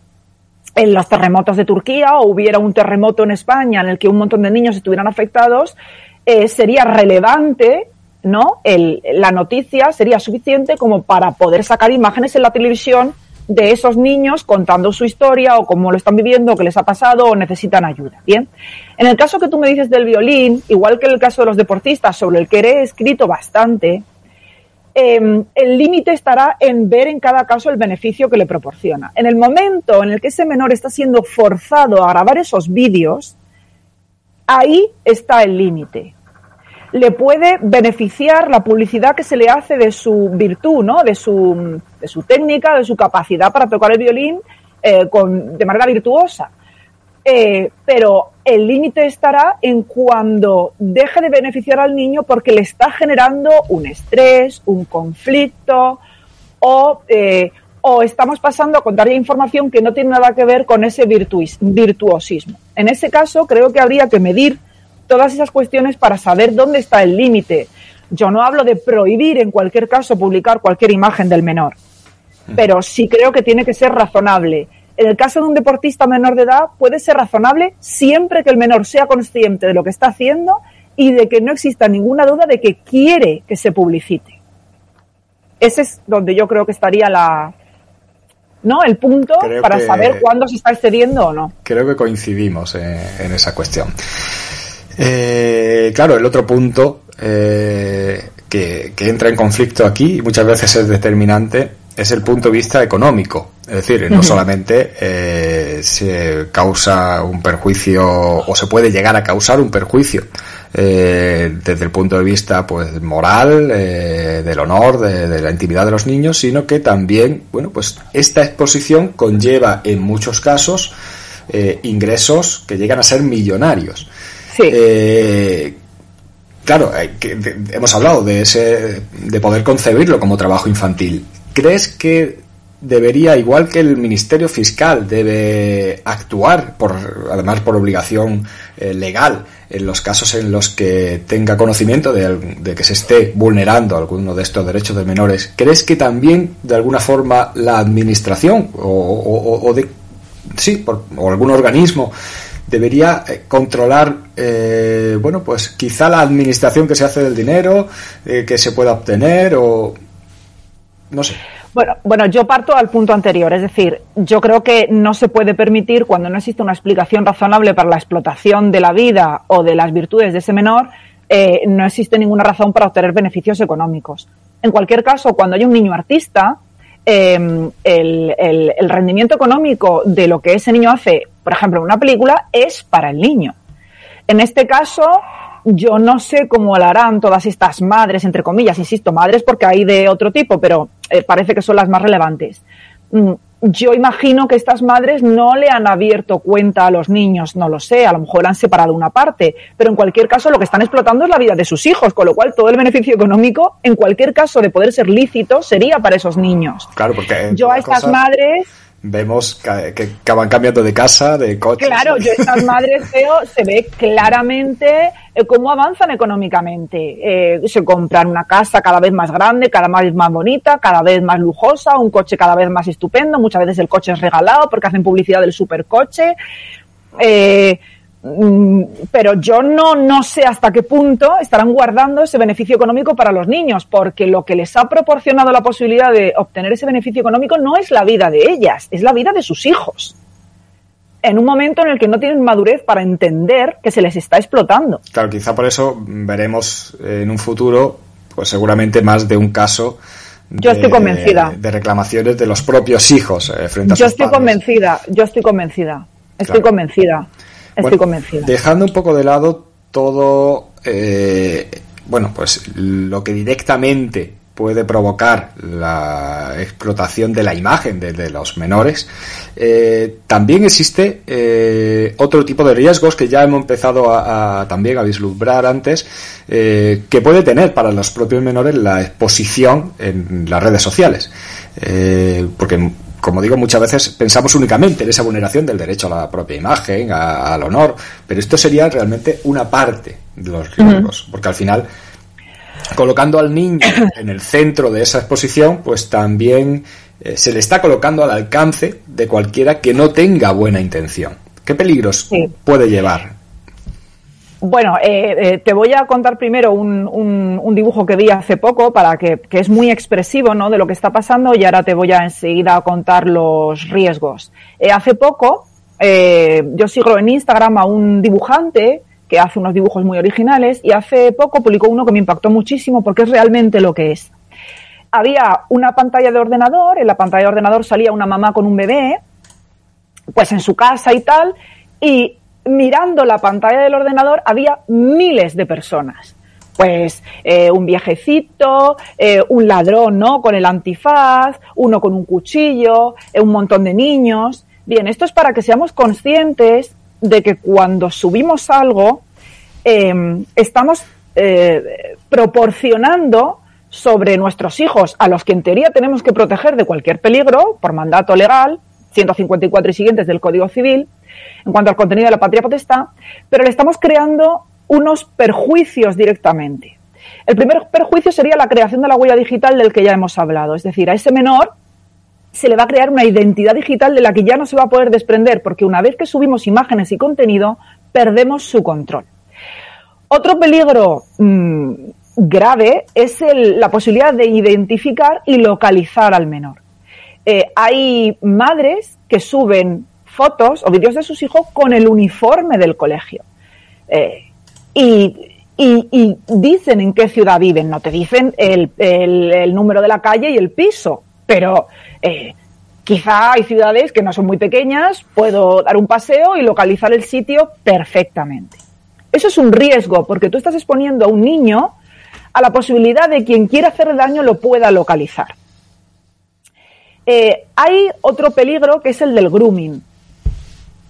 en los terremotos de Turquía o hubiera un terremoto en España en el que un montón de niños estuvieran afectados, eh, sería relevante, ¿no? la noticia sería suficiente como para poder sacar imágenes en la televisión de esos niños contando su historia o cómo lo están viviendo, o qué les ha pasado o necesitan ayuda. Bien. En el caso que tú me dices del violín, igual que en el caso de los deportistas, sobre el que he escrito bastante, em, el límite estará en ver en cada caso el beneficio que le proporciona. En el momento en el que ese menor está siendo forzado a grabar esos vídeos, ahí está el límite le puede beneficiar la publicidad que se le hace de su virtud, ¿no? De su, técnica, de su capacidad para tocar el violín eh, de manera virtuosa. Eh, pero el límite estará en cuando deje de beneficiar al niño porque le está generando un estrés, un conflicto o, eh, o estamos pasando a contarle información que no tiene nada que ver con ese virtuosismo. En ese caso, creo que habría que medir todas esas cuestiones para saber dónde está el límite. Yo no hablo de prohibir en cualquier caso publicar cualquier imagen del menor, pero sí creo que tiene que ser razonable. En el caso de un deportista menor de edad puede ser razonable siempre que el menor sea consciente de lo que está haciendo y de que no exista ninguna duda de que quiere que se publicite. Ese es donde yo creo que estaría la, ¿no? El punto para saber cuándo se está excediendo o no. Creo que coincidimos en esa cuestión. Eh, claro, el otro punto eh, que, entra en conflicto aquí y muchas veces es determinante es el punto de vista económico. Es decir, no solamente eh, se causa un perjuicio o se puede llegar a causar un perjuicio desde el punto de vista pues moral, del honor, de, de, la intimidad de los niños, sino que también, bueno, pues esta exposición conlleva en muchos casos ingresos que llegan a ser millonarios. Eh, claro, hemos hablado de ese, de poder concebirlo como trabajo infantil. ¿Crees que debería, igual que el Ministerio Fiscal debe actuar, por, además por obligación eh, legal, en los casos en los que tenga conocimiento de, que se esté vulnerando alguno de estos derechos de menores, ¿crees que también, de alguna forma, la Administración o, de, sí, o algún organismo debería eh, controlar, eh, bueno, pues quizá la administración que se hace del dinero, que se pueda obtener o no sé. Bueno, bueno, yo parto al punto anterior, es decir, yo creo que no se puede permitir cuando no existe una explicación razonable para la explotación de la vida o de las virtudes de ese menor, no existe ninguna razón para obtener beneficios económicos. En cualquier caso, cuando hay un niño artista, el, el, rendimiento económico de lo que ese niño hace por ejemplo, una película es para el niño. En este caso, yo no sé cómo lo harán todas estas madres, entre comillas, insisto, madres porque hay de otro tipo, pero eh, parece que son las más relevantes. Mm, yo imagino que estas madres no le han abierto cuenta a los niños, no lo sé, a lo mejor han separado una parte, pero en cualquier caso lo que están explotando es la vida de sus hijos, con lo cual todo el beneficio económico, en cualquier caso de poder ser lícito, sería para esos niños. Claro, porque yo a estas madres vemos que, que, van cambiando de casa, de coche. Claro, yo estas madres veo, se ve claramente eh, cómo avanzan económicamente. Eh, se compran una casa cada vez más grande, cada vez más bonita, cada vez más lujosa, un coche cada vez más estupendo. Muchas veces el coche es regalado porque hacen publicidad del supercoche. Eh, pero yo no, no sé hasta qué punto estarán guardando ese beneficio económico para los niños, porque lo que les ha proporcionado la posibilidad de obtener ese beneficio económico no es la vida de ellas, es la vida de sus hijos. en un momento en el que no tienen madurez para entender que se les está explotando. Claro, quizá por eso veremos en un futuro, pues seguramente más de un caso de, yo estoy convencida. de reclamaciones de los propios hijos eh, frente a yo sus estoy convencida, yo estoy convencida, estoy convencida, estoy. Dejando un poco de lado todo, eh, bueno, pues lo que directamente puede provocar la explotación de la imagen de, los menores, eh, también existe eh, otro tipo de riesgos que ya hemos empezado a, también a vislumbrar antes, eh, que puede tener para los propios menores la exposición en las redes sociales. porque como digo, muchas veces pensamos únicamente en esa vulneración del derecho a la propia imagen, al honor, pero esto sería realmente una parte de los riesgos, porque al final colocando al niño en el centro de esa exposición, pues también eh, se le está colocando al alcance de cualquiera que no tenga buena intención. ¿Qué peligros puede llevar? Bueno, eh, eh, te voy a contar primero un, dibujo que vi hace poco para que, es muy expresivo ¿no? de lo que está pasando y ahora te voy a enseguida contar los riesgos. hace poco yo sigo en Instagram a un dibujante que hace unos dibujos muy originales y hace poco publicó uno que me impactó muchísimo porque es realmente lo que es. Había una pantalla de ordenador, en la pantalla de ordenador salía una mamá con un bebé, pues en su casa y tal, y mirando la pantalla del ordenador había miles de personas. Pues eh, un viejecito, eh, un ladrón, ¿no? Con el antifaz, uno con un cuchillo, eh, un montón de niños. Bien, esto es para que seamos conscientes de que cuando subimos algo, em, estamos proporcionando sobre nuestros hijos, a los que en teoría tenemos que proteger de cualquier peligro por mandato legal, 154 y siguientes del Código Civil, en cuanto al contenido de la patria potestad, pero le estamos creando unos perjuicios directamente. El primer perjuicio sería la creación de la huella digital del que ya hemos hablado, es decir, a ese menor se le va a crear una identidad digital de la que ya no se va a poder desprender, porque una vez que subimos imágenes y contenido, perdemos su control. Otro peligro mm, grave es la posibilidad de identificar y localizar al menor. Eh, hay madres que suben fotos o vídeos de sus hijos con el uniforme del colegio. Eh, y, dicen en qué ciudad viven, no te dicen el número de la calle y el piso, pero eh, quizá hay ciudades que no son muy pequeñas, puedo dar un paseo y localizar el sitio perfectamente. Eso es un riesgo, porque tú estás exponiendo a un niño a la posibilidad de quien quiera hacer daño lo pueda localizar. Eh, hay otro peligro que es el del grooming.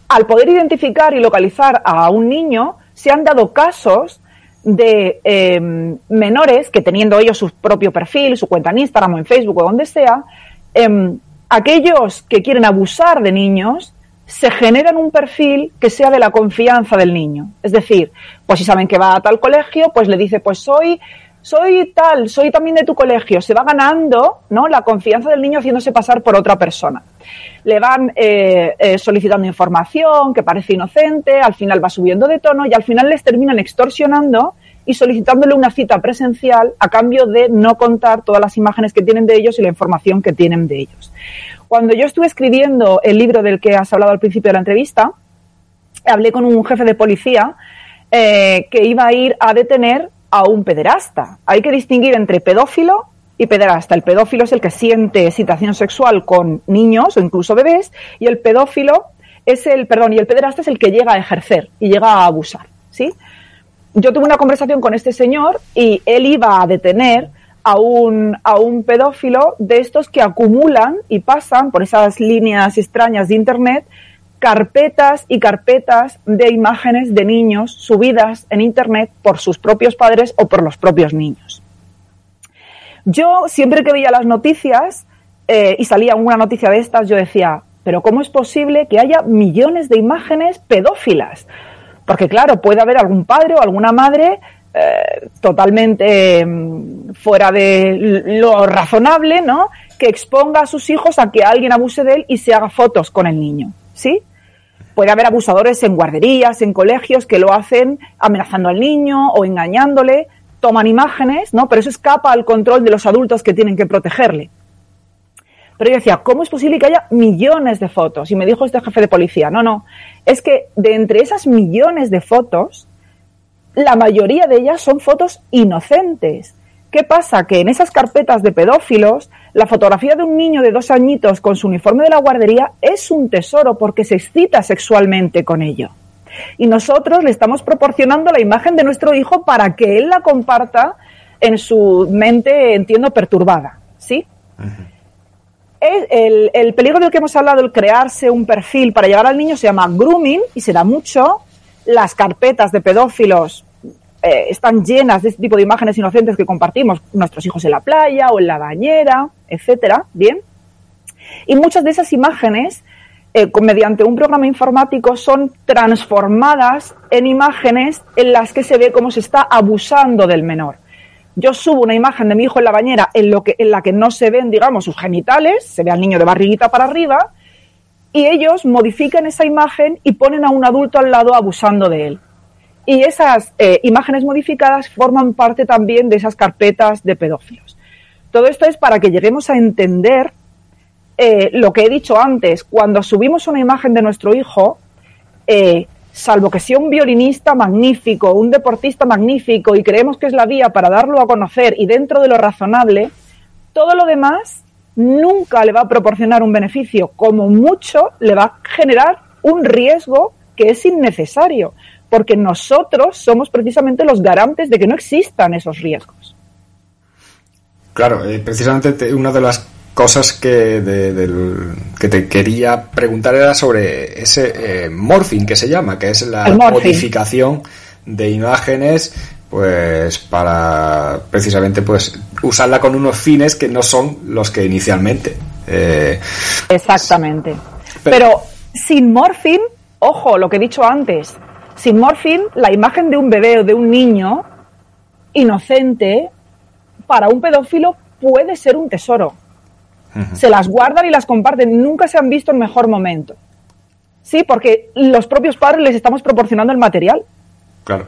Al poder identificar y localizar a un niño, se han dado casos de eh, menores que teniendo ellos su propio perfil, su cuenta en Instagram o en Facebook o donde sea, em, aquellos que quieren abusar de niños se generan un perfil que sea de la confianza del niño. Es decir, pues si saben que va a tal colegio, pues le dice, pues soy soy tal, soy también de tu colegio, se va ganando ¿no? la confianza del niño haciéndose pasar por otra persona. Le van eh, eh, solicitando información que parece inocente, al final va subiendo de tono y al final les terminan extorsionando y solicitándole una cita presencial a cambio de no contar todas las imágenes que tienen de ellos y la información que tienen de ellos. Cuando yo estuve escribiendo el libro del que has hablado al principio de la entrevista, hablé con un jefe de policía eh, que iba a ir a detener a un pederasta. Hay que distinguir entre pedófilo y pederasta. El pedófilo es el que siente excitación sexual con niños o incluso bebés y el pedófilo es el, perdón, y el pederasta es el que llega a ejercer y llega a abusar, ¿sí? Yo tuve una conversación con este señor y él iba a detener a un, a un pedófilo de estos que acumulan y pasan por esas líneas extrañas de Internet carpetas y carpetas de imágenes de niños subidas en Internet por sus propios padres o por los propios niños. Yo siempre que veía las noticias eh, y salía una noticia de estas, yo decía, pero ¿cómo es posible que haya millones de imágenes pedófilas? Porque claro, puede haber algún padre o alguna madre eh, totalmente mm, fuera de lo razonable, ¿no? Que exponga a sus hijos a que alguien abuse de él y se haga fotos con el niño. ¿Sí? Puede haber abusadores en guarderías, en colegios, que lo hacen amenazando al niño o engañándole, toman imágenes, ¿no? Pero eso escapa al control de los adultos que tienen que protegerle. Pero yo decía, ¿cómo es posible que haya millones de fotos? Y me dijo este jefe de policía, no, no, es que de entre esas millones de fotos, la mayoría de ellas son fotos inocentes. ¿Qué pasa? Que en esas carpetas de pedófilos, la fotografía de un niño de dos añitos con su uniforme de la guardería es un tesoro porque se excita sexualmente con ello. Y nosotros le estamos proporcionando la imagen de nuestro hijo para que él la comparta en su mente, entiendo, perturbada. ¿Sí? el, el, peligro del que hemos hablado, el crearse un perfil para llegar al niño, se llama grooming y se da mucho. Las carpetas de pedófilos eh, están llenas de este tipo de imágenes inocentes que compartimos nuestros hijos en la playa o en la bañera, etcétera. Bien. Y muchas de esas imágenes, eh, mediante un programa informático, son transformadas en imágenes en las que se ve cómo se está abusando del menor yo subo una imagen de mi hijo en la bañera en, lo que, en la que no se ven, digamos, sus genitales, se ve al niño de barriguita para arriba, y ellos modifican esa imagen y ponen a un adulto al lado abusando de él. Y esas eh, imágenes modificadas forman parte también de esas carpetas de pedófilos. Todo esto es para que lleguemos a entender eh, lo que he dicho antes. Cuando subimos una imagen de nuestro hijo, eh, salvo que sea un violinista magnífico, un deportista magnífico y creemos que es la vía para darlo a conocer y dentro de lo razonable, todo lo demás nunca le va a proporcionar un beneficio, como mucho le va a generar un riesgo que es innecesario, porque nosotros somos precisamente los garantes de que no existan esos riesgos. Claro, eh, precisamente una de las cosas que, que te quería preguntar era sobre ese eh, morphing que se llama, que es la modificación de imágenes pues para precisamente pues usarla con unos fines que no son los que inicialmente eh, exactamente pero, sin morphing ojo lo que he dicho antes sin morphing la imagen de un bebé o de un niño inocente para un pedófilo puede ser un tesoro se las guardan y las comparten, nunca se han visto en mejor momento. Sí, porque los propios padres les estamos proporcionando el material. Claro.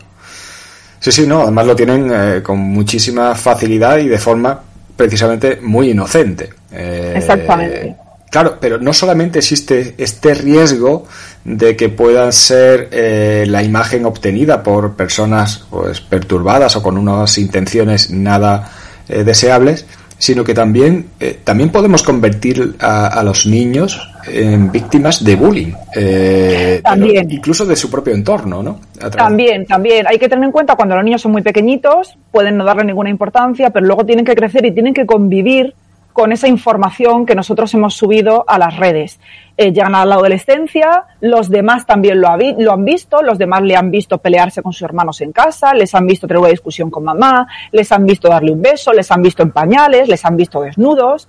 Sí, sí, no, además lo tienen eh, con muchísima facilidad y de forma precisamente muy inocente. Eh, Exactamente. Claro, pero no solamente existe este riesgo de que puedan ser eh, la imagen obtenida por personas pues perturbadas o con unas intenciones nada deseables, sino que también, eh, también podemos convertir a, los niños en víctimas de bullying, eh, también. incluso de su propio entorno, ¿no? También, también. Hay que tener en cuenta cuando los niños son muy pequeñitos, pueden no darle ninguna importancia, pero luego tienen que crecer y tienen que convivir con esa información que nosotros hemos subido a las redes. Eh, llegan a la adolescencia, los demás también lo, lo, han visto, los demás le han visto pelearse con sus hermanos en casa, les han visto tener una discusión con mamá, les han visto darle un beso, les han visto en pañales, les han visto desnudos.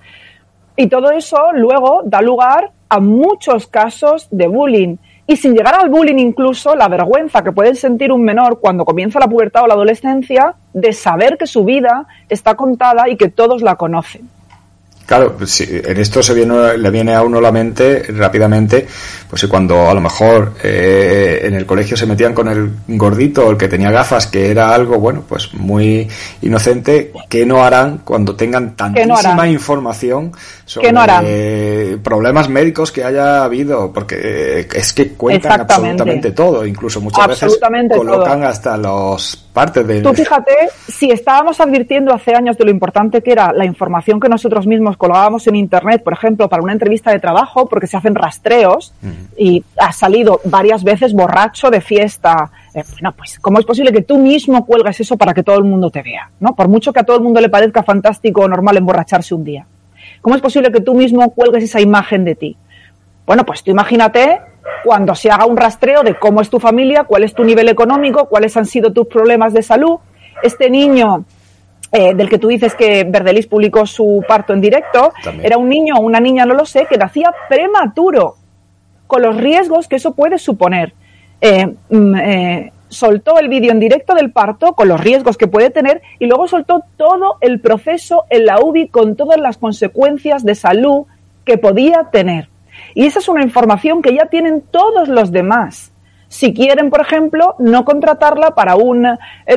Y todo eso luego da lugar a muchos casos de bullying. Y sin llegar al bullying incluso, la vergüenza que puede sentir un menor cuando comienza la pubertad o la adolescencia de saber que su vida está contada y que todos la conocen. Claro, pues en esto se viene, le viene a uno la mente rápidamente, pues cuando a lo mejor eh, en el colegio se metían con el gordito, el que tenía gafas, que era algo, bueno, pues muy inocente, ¿qué no harán cuando tengan tantísima información sobre problemas médicos que haya habido? Porque es que cuentan absolutamente todo, incluso muchas veces colocan hasta los de... Tú fíjate, si estábamos advirtiendo hace años de lo importante que era la información que nosotros mismos colgábamos en Internet, por ejemplo, para una entrevista de trabajo, porque se hacen rastreos y has salido varias veces borracho de fiesta. Eh, bueno, pues, ¿cómo es posible que tú mismo cuelgues eso para que todo el mundo te vea? ¿no? Por mucho que a todo el mundo le parezca fantástico o normal emborracharse un día. ¿Cómo es posible que tú mismo cuelgues esa imagen de ti? Bueno, pues tú imagínate cuando se haga un rastreo de cómo es tu familia, cuál es tu nivel económico, cuáles han sido tus problemas de salud. Este niño eh, del que tú dices que Verdelis publicó su parto en directo, era un niño o una niña, no lo sé, que nacía prematuro, con los riesgos que eso puede suponer. Eh, mm, eh, soltó el vídeo en directo del parto con los riesgos que puede tener y luego soltó todo el proceso en la UBI con todas las consecuencias de salud que podía tener. Y esa es una información que ya tienen todos los demás. Si quieren, por ejemplo, no contratarla para un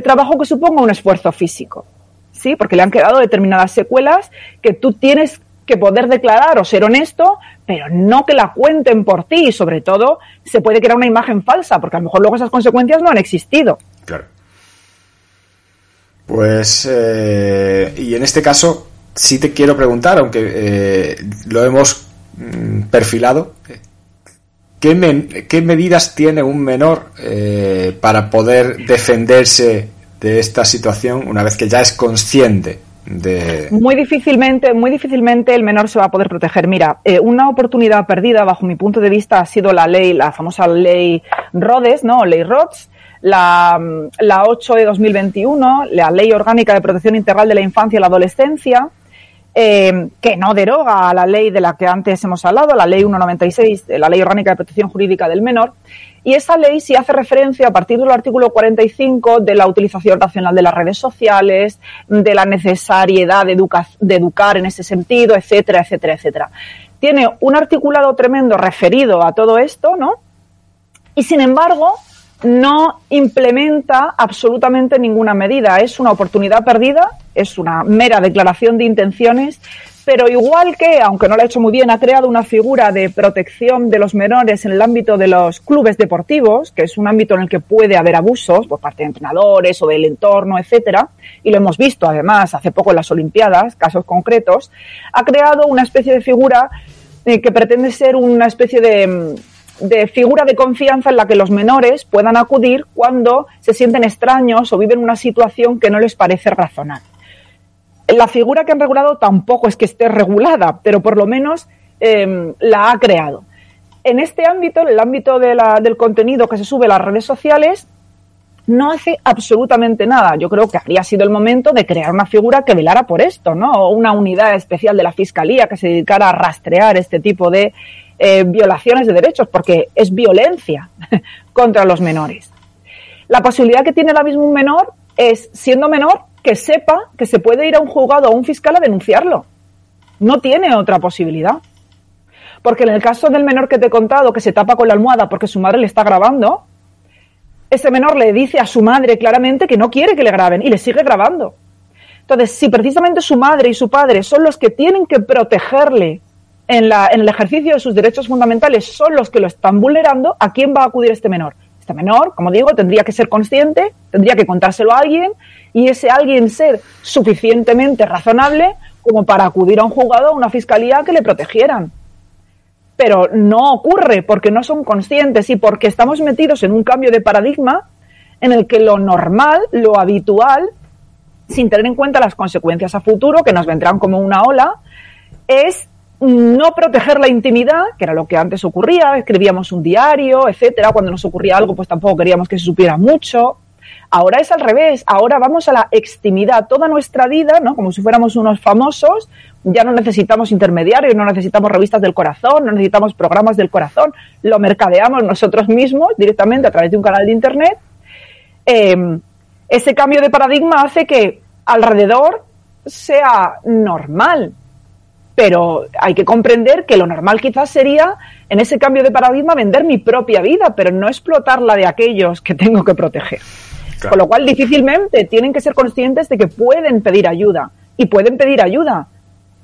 trabajo que suponga un esfuerzo físico. ¿sí? Porque le han quedado determinadas secuelas que tú tienes que poder declarar o ser honesto, pero no que la cuenten por ti. Y sobre todo, se puede crear una imagen falsa, porque a lo mejor luego esas consecuencias no han existido. Claro. Pues, eh, y en este caso, sí te quiero preguntar, aunque eh, lo hemos perfilado, ¿qué, ¿qué, medidas tiene un menor eh, para poder defenderse de esta situación una vez que ya es consciente de... Muy difícilmente, muy difícilmente el menor se va a poder proteger. Mira, una oportunidad perdida, bajo mi punto de vista, ha sido la ley, la famosa ley Rhodes, ¿no? Ley Rhodes, la, la 8 de 2021, la Ley Orgánica de Protección Integral de la Infancia y la Adolescencia, eh, que no deroga a la ley de la que antes hemos hablado, la Ley 196, la Ley Orgánica de Protección Jurídica del Menor, y esa ley sí hace referencia a partir del artículo 45 de la utilización racional de las redes sociales, de la necesariedad de, de educar en ese sentido, etcétera, etcétera, etcétera. Tiene un articulado tremendo referido a todo esto, ¿no? Y sin embargo, no implementa absolutamente ninguna medida. Es una oportunidad perdida, es una mera declaración de intenciones, pero igual que, aunque no lo ha hecho muy bien, ha creado una figura de protección de los menores en el ámbito de los clubes deportivos, que es un ámbito en el que puede haber abusos por parte de entrenadores o del entorno, etcétera, y lo hemos visto además hace poco en las Olimpiadas, casos concretos, ha creado una especie de figura eh, que pretende ser una especie de de figura de confianza en la que los menores puedan acudir cuando se sienten extraños o viven una situación que no les parece razonable. La figura que han regulado tampoco es que esté regulada, pero por lo menos em, la ha creado. En este ámbito, en el ámbito del contenido que se sube a las redes sociales, no hace absolutamente nada. Yo creo que habría sido el momento de crear una figura que velara por esto, ¿no? O una unidad especial de la Fiscalía que se dedicara a rastrear este tipo de eh, violaciones de derechos, porque es violencia contra los menores. La posibilidad que tiene ahora mismo un menor es, siendo menor, que sepa que se puede ir a un juzgado o a un fiscal a denunciarlo. No tiene otra posibilidad. Porque en el caso del menor que te he contado, que se tapa con la almohada porque su madre le está grabando, ese menor le dice a su madre claramente que no quiere que le graben y le sigue grabando. Entonces, si precisamente su madre y su padre son los que tienen que protegerle en, la, en el ejercicio de sus derechos fundamentales son los que lo están vulnerando, ¿a quién va a acudir este menor? Este menor, como digo, tendría que ser consciente, tendría que contárselo a alguien y ese alguien ser suficientemente razonable como para acudir a un juzgado a una fiscalía que le protegieran. Pero no ocurre porque no son conscientes y porque estamos metidos en un cambio de paradigma en el que lo normal, lo habitual, sin tener en cuenta las consecuencias a futuro que nos vendrán como una ola, es no proteger la intimidad, que era lo que antes ocurría, escribíamos un diario, etcétera, cuando nos ocurría algo, pues tampoco queríamos que se supiera mucho. Ahora es al revés, ahora vamos a la extimidad, toda nuestra vida, ¿no? Como si fuéramos unos famosos, ya no necesitamos intermediarios, no necesitamos revistas del corazón, no necesitamos programas del corazón, lo mercadeamos nosotros mismos directamente a través de un canal de internet. Eh, ese cambio de paradigma hace que alrededor sea normal, pero hay que comprender que lo normal quizás sería, en ese cambio de paradigma, vender mi propia vida, pero no explotar la de aquellos que tengo que proteger. Con lo cual, difícilmente tienen que ser conscientes de que pueden pedir ayuda, y pueden pedir ayuda,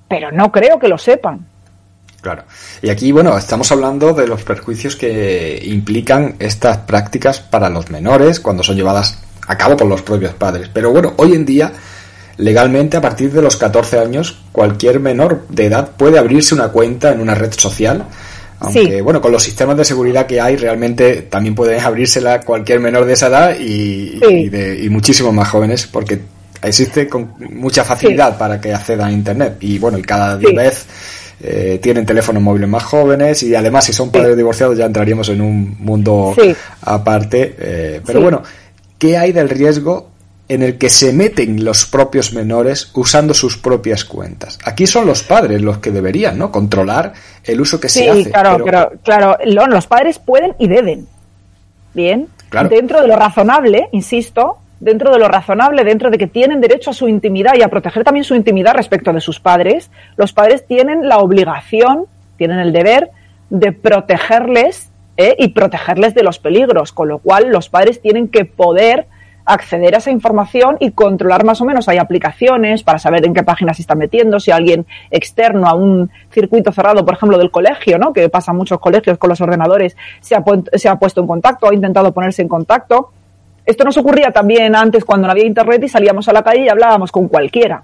pero no creo que lo sepan. Claro. Y aquí, bueno, estamos hablando de los perjuicios que implican estas prácticas para los menores cuando son llevadas a cabo por los propios padres. Pero bueno, hoy en día Legalmente, a partir de los 14 años, cualquier menor de edad puede abrirse una cuenta en una red social. Aunque, bueno, con los sistemas de seguridad que hay, realmente también puede abrírsela cualquier menor de esa edad y, y, muchísimos más jóvenes, porque existe con mucha facilidad para que acceda a Internet. Y bueno, y cada vez eh, tienen teléfonos móviles más jóvenes y además si son padres divorciados ya entraríamos en un mundo aparte. Eh, pero bueno, ¿qué hay del riesgo en el que se meten los propios menores usando sus propias cuentas. Aquí son los padres los que deberían, ¿no? Controlar el uso que se hace. Sí, claro, pero... claro, los padres pueden y deben. Bien. Dentro de lo razonable, insisto, dentro de lo razonable, dentro de que tienen derecho a su intimidad y a proteger también su intimidad respecto de sus padres, los padres tienen la obligación, tienen el deber de protegerles ¿eh? y protegerles de los peligros, con lo cual los padres tienen que poder acceder a esa información y controlar más o menos. Hay aplicaciones para saber en qué páginas se está metiendo, si alguien externo a un circuito cerrado, por ejemplo, del colegio, ¿no? que pasa en muchos colegios con los ordenadores, se ha, puesto en contacto, ha intentado ponerse en contacto. Esto nos ocurría también antes cuando no había internet y salíamos a la calle y hablábamos con cualquiera.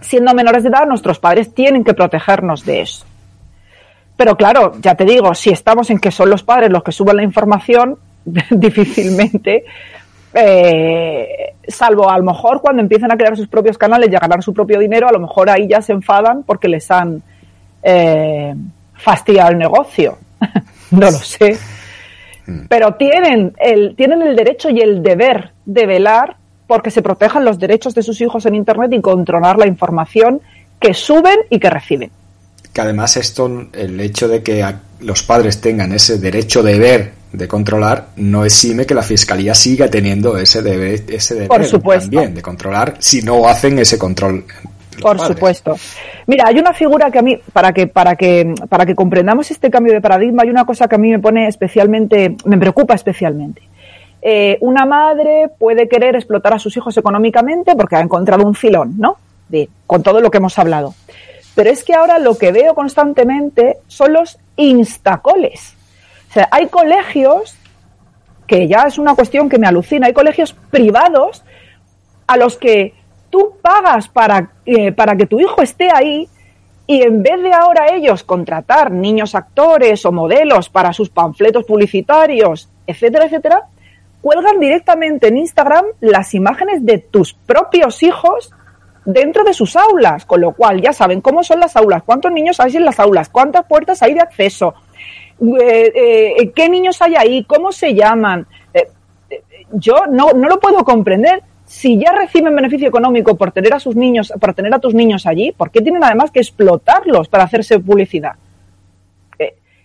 Siendo menores de edad, nuestros padres tienen que protegernos de eso. Pero claro, ya te digo, si estamos en que son los padres los que suben la información, difícilmente eh, salvo a lo mejor cuando empiezan a crear sus propios canales y a ganar su propio dinero, a lo mejor ahí ya se enfadan porque les han eh, fastidiado el negocio. no lo sé. Mm. Pero tienen el, tienen el derecho y el deber de velar porque se protejan los derechos de sus hijos en Internet y controlar la información que suben y que reciben. Que además esto, el hecho de que los padres tengan ese derecho de ver de controlar no exime que la fiscalía siga teniendo ese deber, ese deber también de controlar si no hacen ese control. Por supuesto. Mira, hay una figura que a mí, para que, para que, para que comprendamos este cambio de paradigma, hay una cosa que a mí me pone especialmente, me preocupa especialmente. Eh, una madre puede querer explotar a sus hijos económicamente porque ha encontrado un filón, ¿no? De, con todo lo que hemos hablado. Pero es que ahora lo que veo constantemente son los instacoles. Sea, hay colegios, que ya es una cuestión que me alucina, hay colegios privados a los que tú pagas para, eh, para que tu hijo esté ahí y en vez de ahora ellos contratar niños actores o modelos para sus panfletos publicitarios, etcétera, etcétera, cuelgan directamente en Instagram las imágenes de tus propios hijos dentro de sus aulas, con lo cual ya saben cómo son las aulas, cuántos niños hay en las aulas, cuántas puertas hay de acceso, eh, eh, qué niños hay ahí, cómo se llaman. Eh, yo no, no lo puedo comprender. Si ya reciben beneficio económico por tener a sus niños, por tener a tus niños allí, ¿por qué tienen además que explotarlos para hacerse publicidad?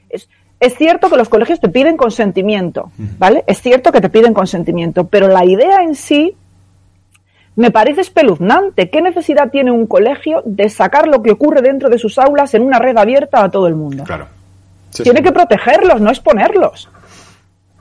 Es, es, cierto que los colegios te piden consentimiento, ¿vale? Es cierto que te piden consentimiento, pero la idea en sí me parece espeluznante. ¿Qué necesidad tiene un colegio de sacar lo que ocurre dentro de sus aulas en una red abierta a todo el mundo? Claro. Tiene que protegerlos, no exponerlos.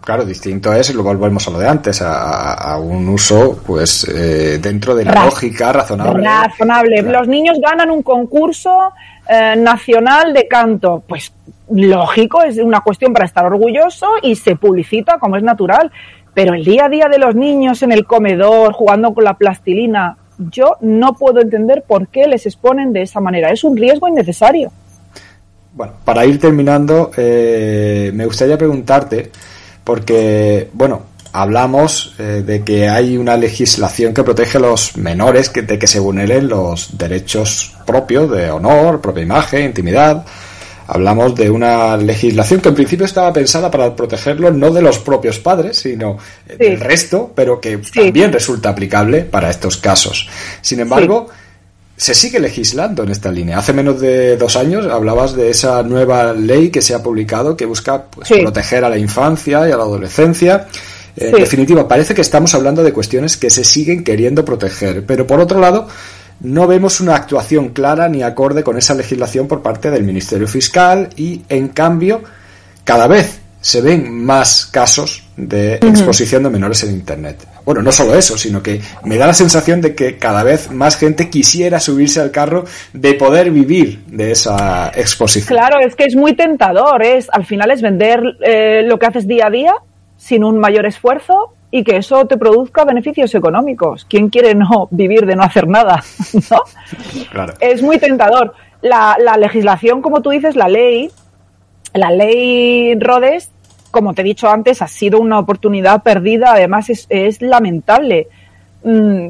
Claro, distinto es, y lo volvemos a lo de antes, a, un uso, pues, eh, dentro de la lógica razonable. Razonable. Los niños ganan un concurso eh, nacional de canto. Pues, lógico, es una cuestión para estar orgulloso y se publicita como es natural. Pero el día a día de los niños en el comedor, jugando con la plastilina, yo no puedo entender por qué les exponen de esa manera. Es un riesgo innecesario. Bueno, para ir terminando, eh, me gustaría preguntarte, porque, bueno, hablamos eh, de que hay una legislación que protege a los menores que, de que se vulneren los derechos propios de honor, propia imagen, intimidad. Hablamos de una legislación que en principio estaba pensada para protegerlos no de los propios padres, sino del resto, pero que también resulta aplicable para estos casos. Sin embargo, se sigue legislando en esta línea. Hace menos de dos años hablabas de esa nueva ley que se ha publicado que busca pues, proteger a la infancia y a la adolescencia. En definitiva, parece que estamos hablando de cuestiones que se siguen queriendo proteger, pero por otro lado, no vemos una actuación clara ni acorde con esa legislación por parte del Ministerio Fiscal y, en cambio, cada vez se ven más casos de exposición de menores en Internet. Bueno, no solo eso, sino que me da la sensación de que cada vez más gente quisiera subirse al carro de poder vivir de esa exposición. Claro, es que es muy tentador, es al final es vender eh, lo que haces día a día sin un mayor esfuerzo y que eso te produzca beneficios económicos. ¿Quién quiere no vivir de no hacer nada? ¿No? Claro. Es muy tentador. La, la legislación, como tú dices, la ley, la ley Rodes como te he dicho antes, ha sido una oportunidad perdida. Además, es, lamentable. Mm,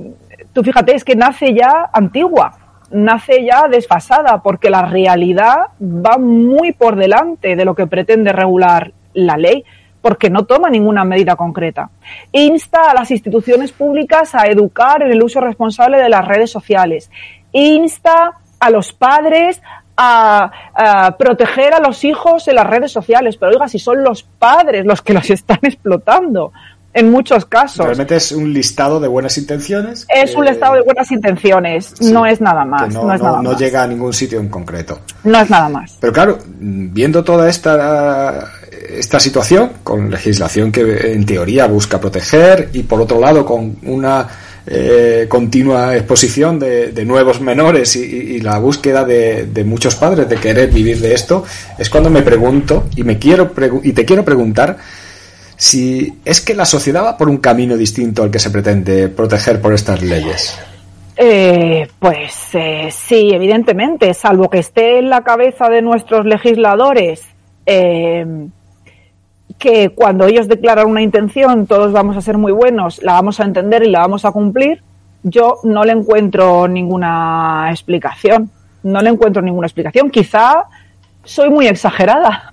tú fíjate, es que nace ya antigua, nace ya desfasada, porque la realidad va muy por delante de lo que pretende regular la ley, porque no toma ninguna medida concreta. Insta a las instituciones públicas a educar en el uso responsable de las redes sociales. Insta a los padres a, proteger a los hijos en las redes sociales, pero oiga, si son los padres los que los están explotando en muchos casos. Realmente es un listado de buenas intenciones. Es un listado de buenas intenciones, no es nada más. No, es nada no llega a ningún sitio en concreto. No es nada más. Pero claro, viendo toda esta esta situación con legislación que en teoría busca proteger y por otro lado con una eh, continua exposición de, nuevos menores y, la búsqueda de, muchos padres de querer vivir de esto, es cuando me pregunto y me quiero y te quiero preguntar si es que la sociedad va por un camino distinto al que se pretende proteger por estas leyes. Eh, pues eh, sí, evidentemente, salvo que esté en la cabeza de nuestros legisladores eh, que cuando ellos declaran una intención todos vamos a ser muy buenos, la vamos a entender y la vamos a cumplir, yo no le encuentro ninguna explicación. No le encuentro ninguna explicación. Quizá soy muy exagerada.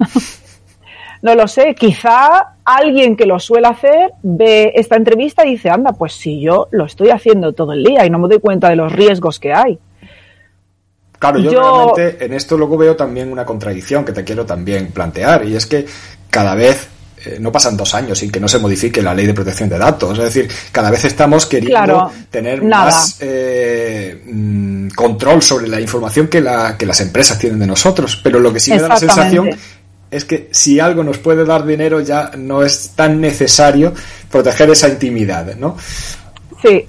no lo sé. Quizá alguien que lo suele hacer ve esta entrevista y dice, anda, pues si yo lo estoy haciendo todo el día y no me doy cuenta de los riesgos que hay. Claro, yo, realmente en esto luego veo también una contradicción que te quiero también plantear y es que cada vez eh, no pasan dos años sin que no se modifique la ley de protección de datos. Es decir, cada vez estamos queriendo tener más eh, mm, control sobre la información que, la, que las empresas tienen de nosotros. Pero lo que sí me da la sensación es que si algo nos puede dar dinero ya no es tan necesario proteger esa intimidad, ¿no? Sí.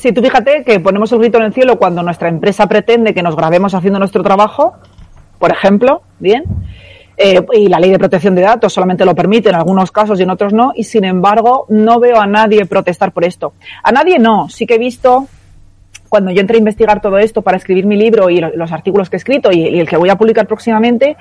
Sí, tú fíjate que ponemos el grito en el cielo cuando nuestra empresa pretende que nos grabemos haciendo nuestro trabajo, por ejemplo, ¿bien? Eh, y la ley de protección de datos solamente lo permite en algunos casos y en otros no, y sin embargo no veo a nadie protestar por esto. A nadie no, sí que he visto cuando yo entré a investigar todo esto para escribir mi libro y los artículos que he escrito y, el que voy a publicar próximamente,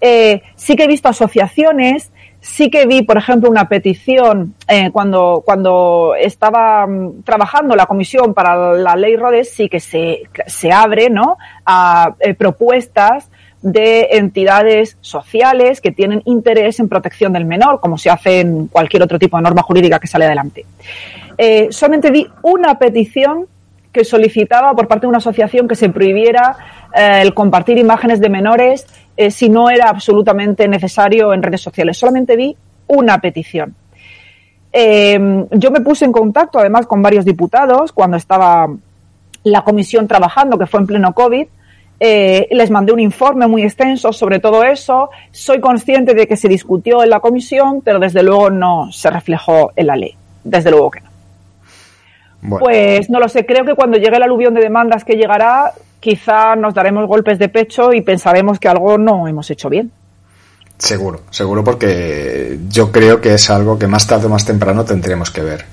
eh, sí que he visto asociaciones, sí que vi, por ejemplo, una petición eh, cuando, cuando estaba mm, trabajando la comisión para la ley Rodes, sí que se, se abre ¿no? a propuestas de entidades sociales que tienen interés en protección del menor, como se hace en cualquier otro tipo de norma jurídica que sale adelante. Eh, solamente vi una petición que solicitaba por parte de una asociación que se prohibiera eh, el compartir imágenes de menores eh, si no era absolutamente necesario en redes sociales. Solamente vi una petición. yo me puse en contacto además con varios diputados cuando estaba la comisión trabajando, que fue en pleno COVID, eh, les mandé un informe muy extenso sobre todo eso. Soy consciente de que se discutió en la comisión, pero desde luego no se reflejó en la ley. Desde luego que no. Pues no lo sé, creo que cuando llegue el aluvión de demandas que llegará, quizá nos daremos golpes de pecho y pensaremos que algo no hemos hecho bien. Seguro, seguro porque yo creo que es algo que más tarde o más temprano tendremos que ver.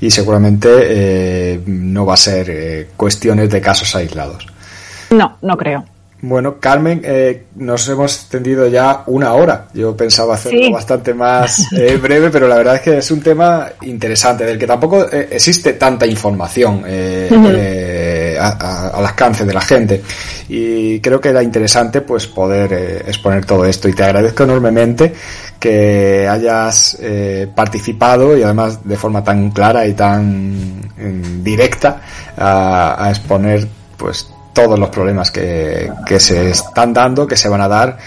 Y seguramente eh, no va a ser eh, cuestiones de casos aislados. No, no creo. Bueno, Carmen, eh, nos hemos extendido ya una hora. Yo pensaba hacerlo bastante más eh, breve, pero la verdad es que es un tema interesante, del que tampoco eh, existe tanta información al alcance de la gente. Y creo que era interesante pues poder exponer todo esto. Y te agradezco enormemente que hayas participado y además de forma tan clara y tan directa a, a exponer pues todos los problemas que, que se están dando, que se van a dar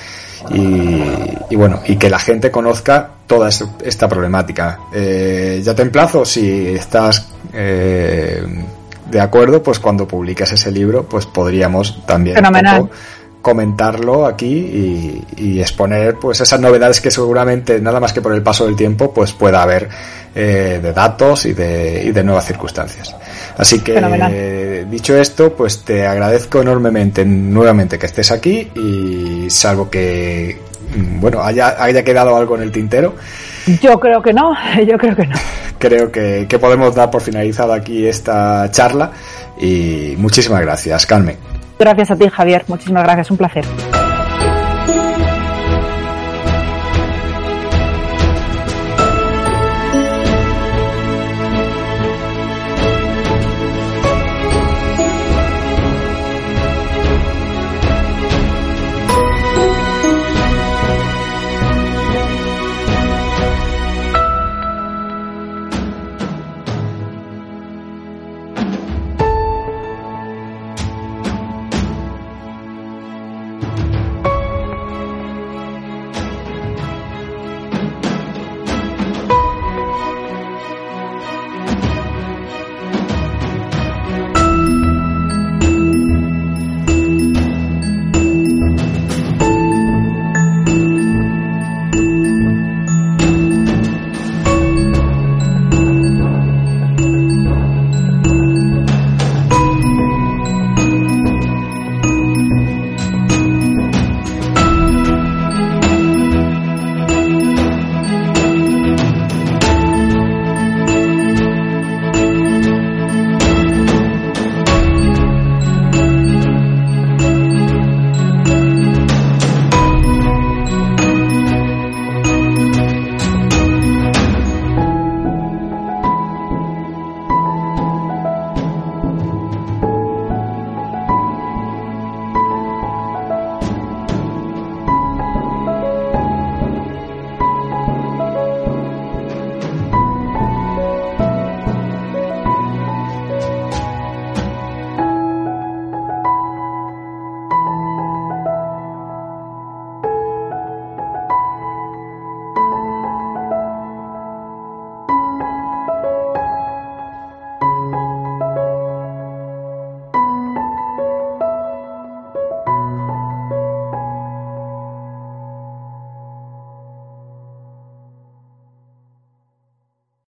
y, bueno, y que la gente conozca toda esta problemática. Eh, ya te emplazo, si estás eh, de acuerdo, pues cuando publiques ese libro, pues podríamos también comentarlo aquí y, exponer pues esas novedades que seguramente nada más que por el paso del tiempo pues pueda haber eh, de datos y de, y de nuevas circunstancias. Así que, dicho esto, pues te agradezco enormemente nuevamente que estés aquí y salvo que, mm, bueno, haya, haya quedado algo en el tintero. Yo creo que no, yo creo que no. Creo que, que podemos dar por finalizada aquí esta charla y muchísimas gracias, Carmen. Gracias a ti, Javier. Muchísimas gracias. Un placer.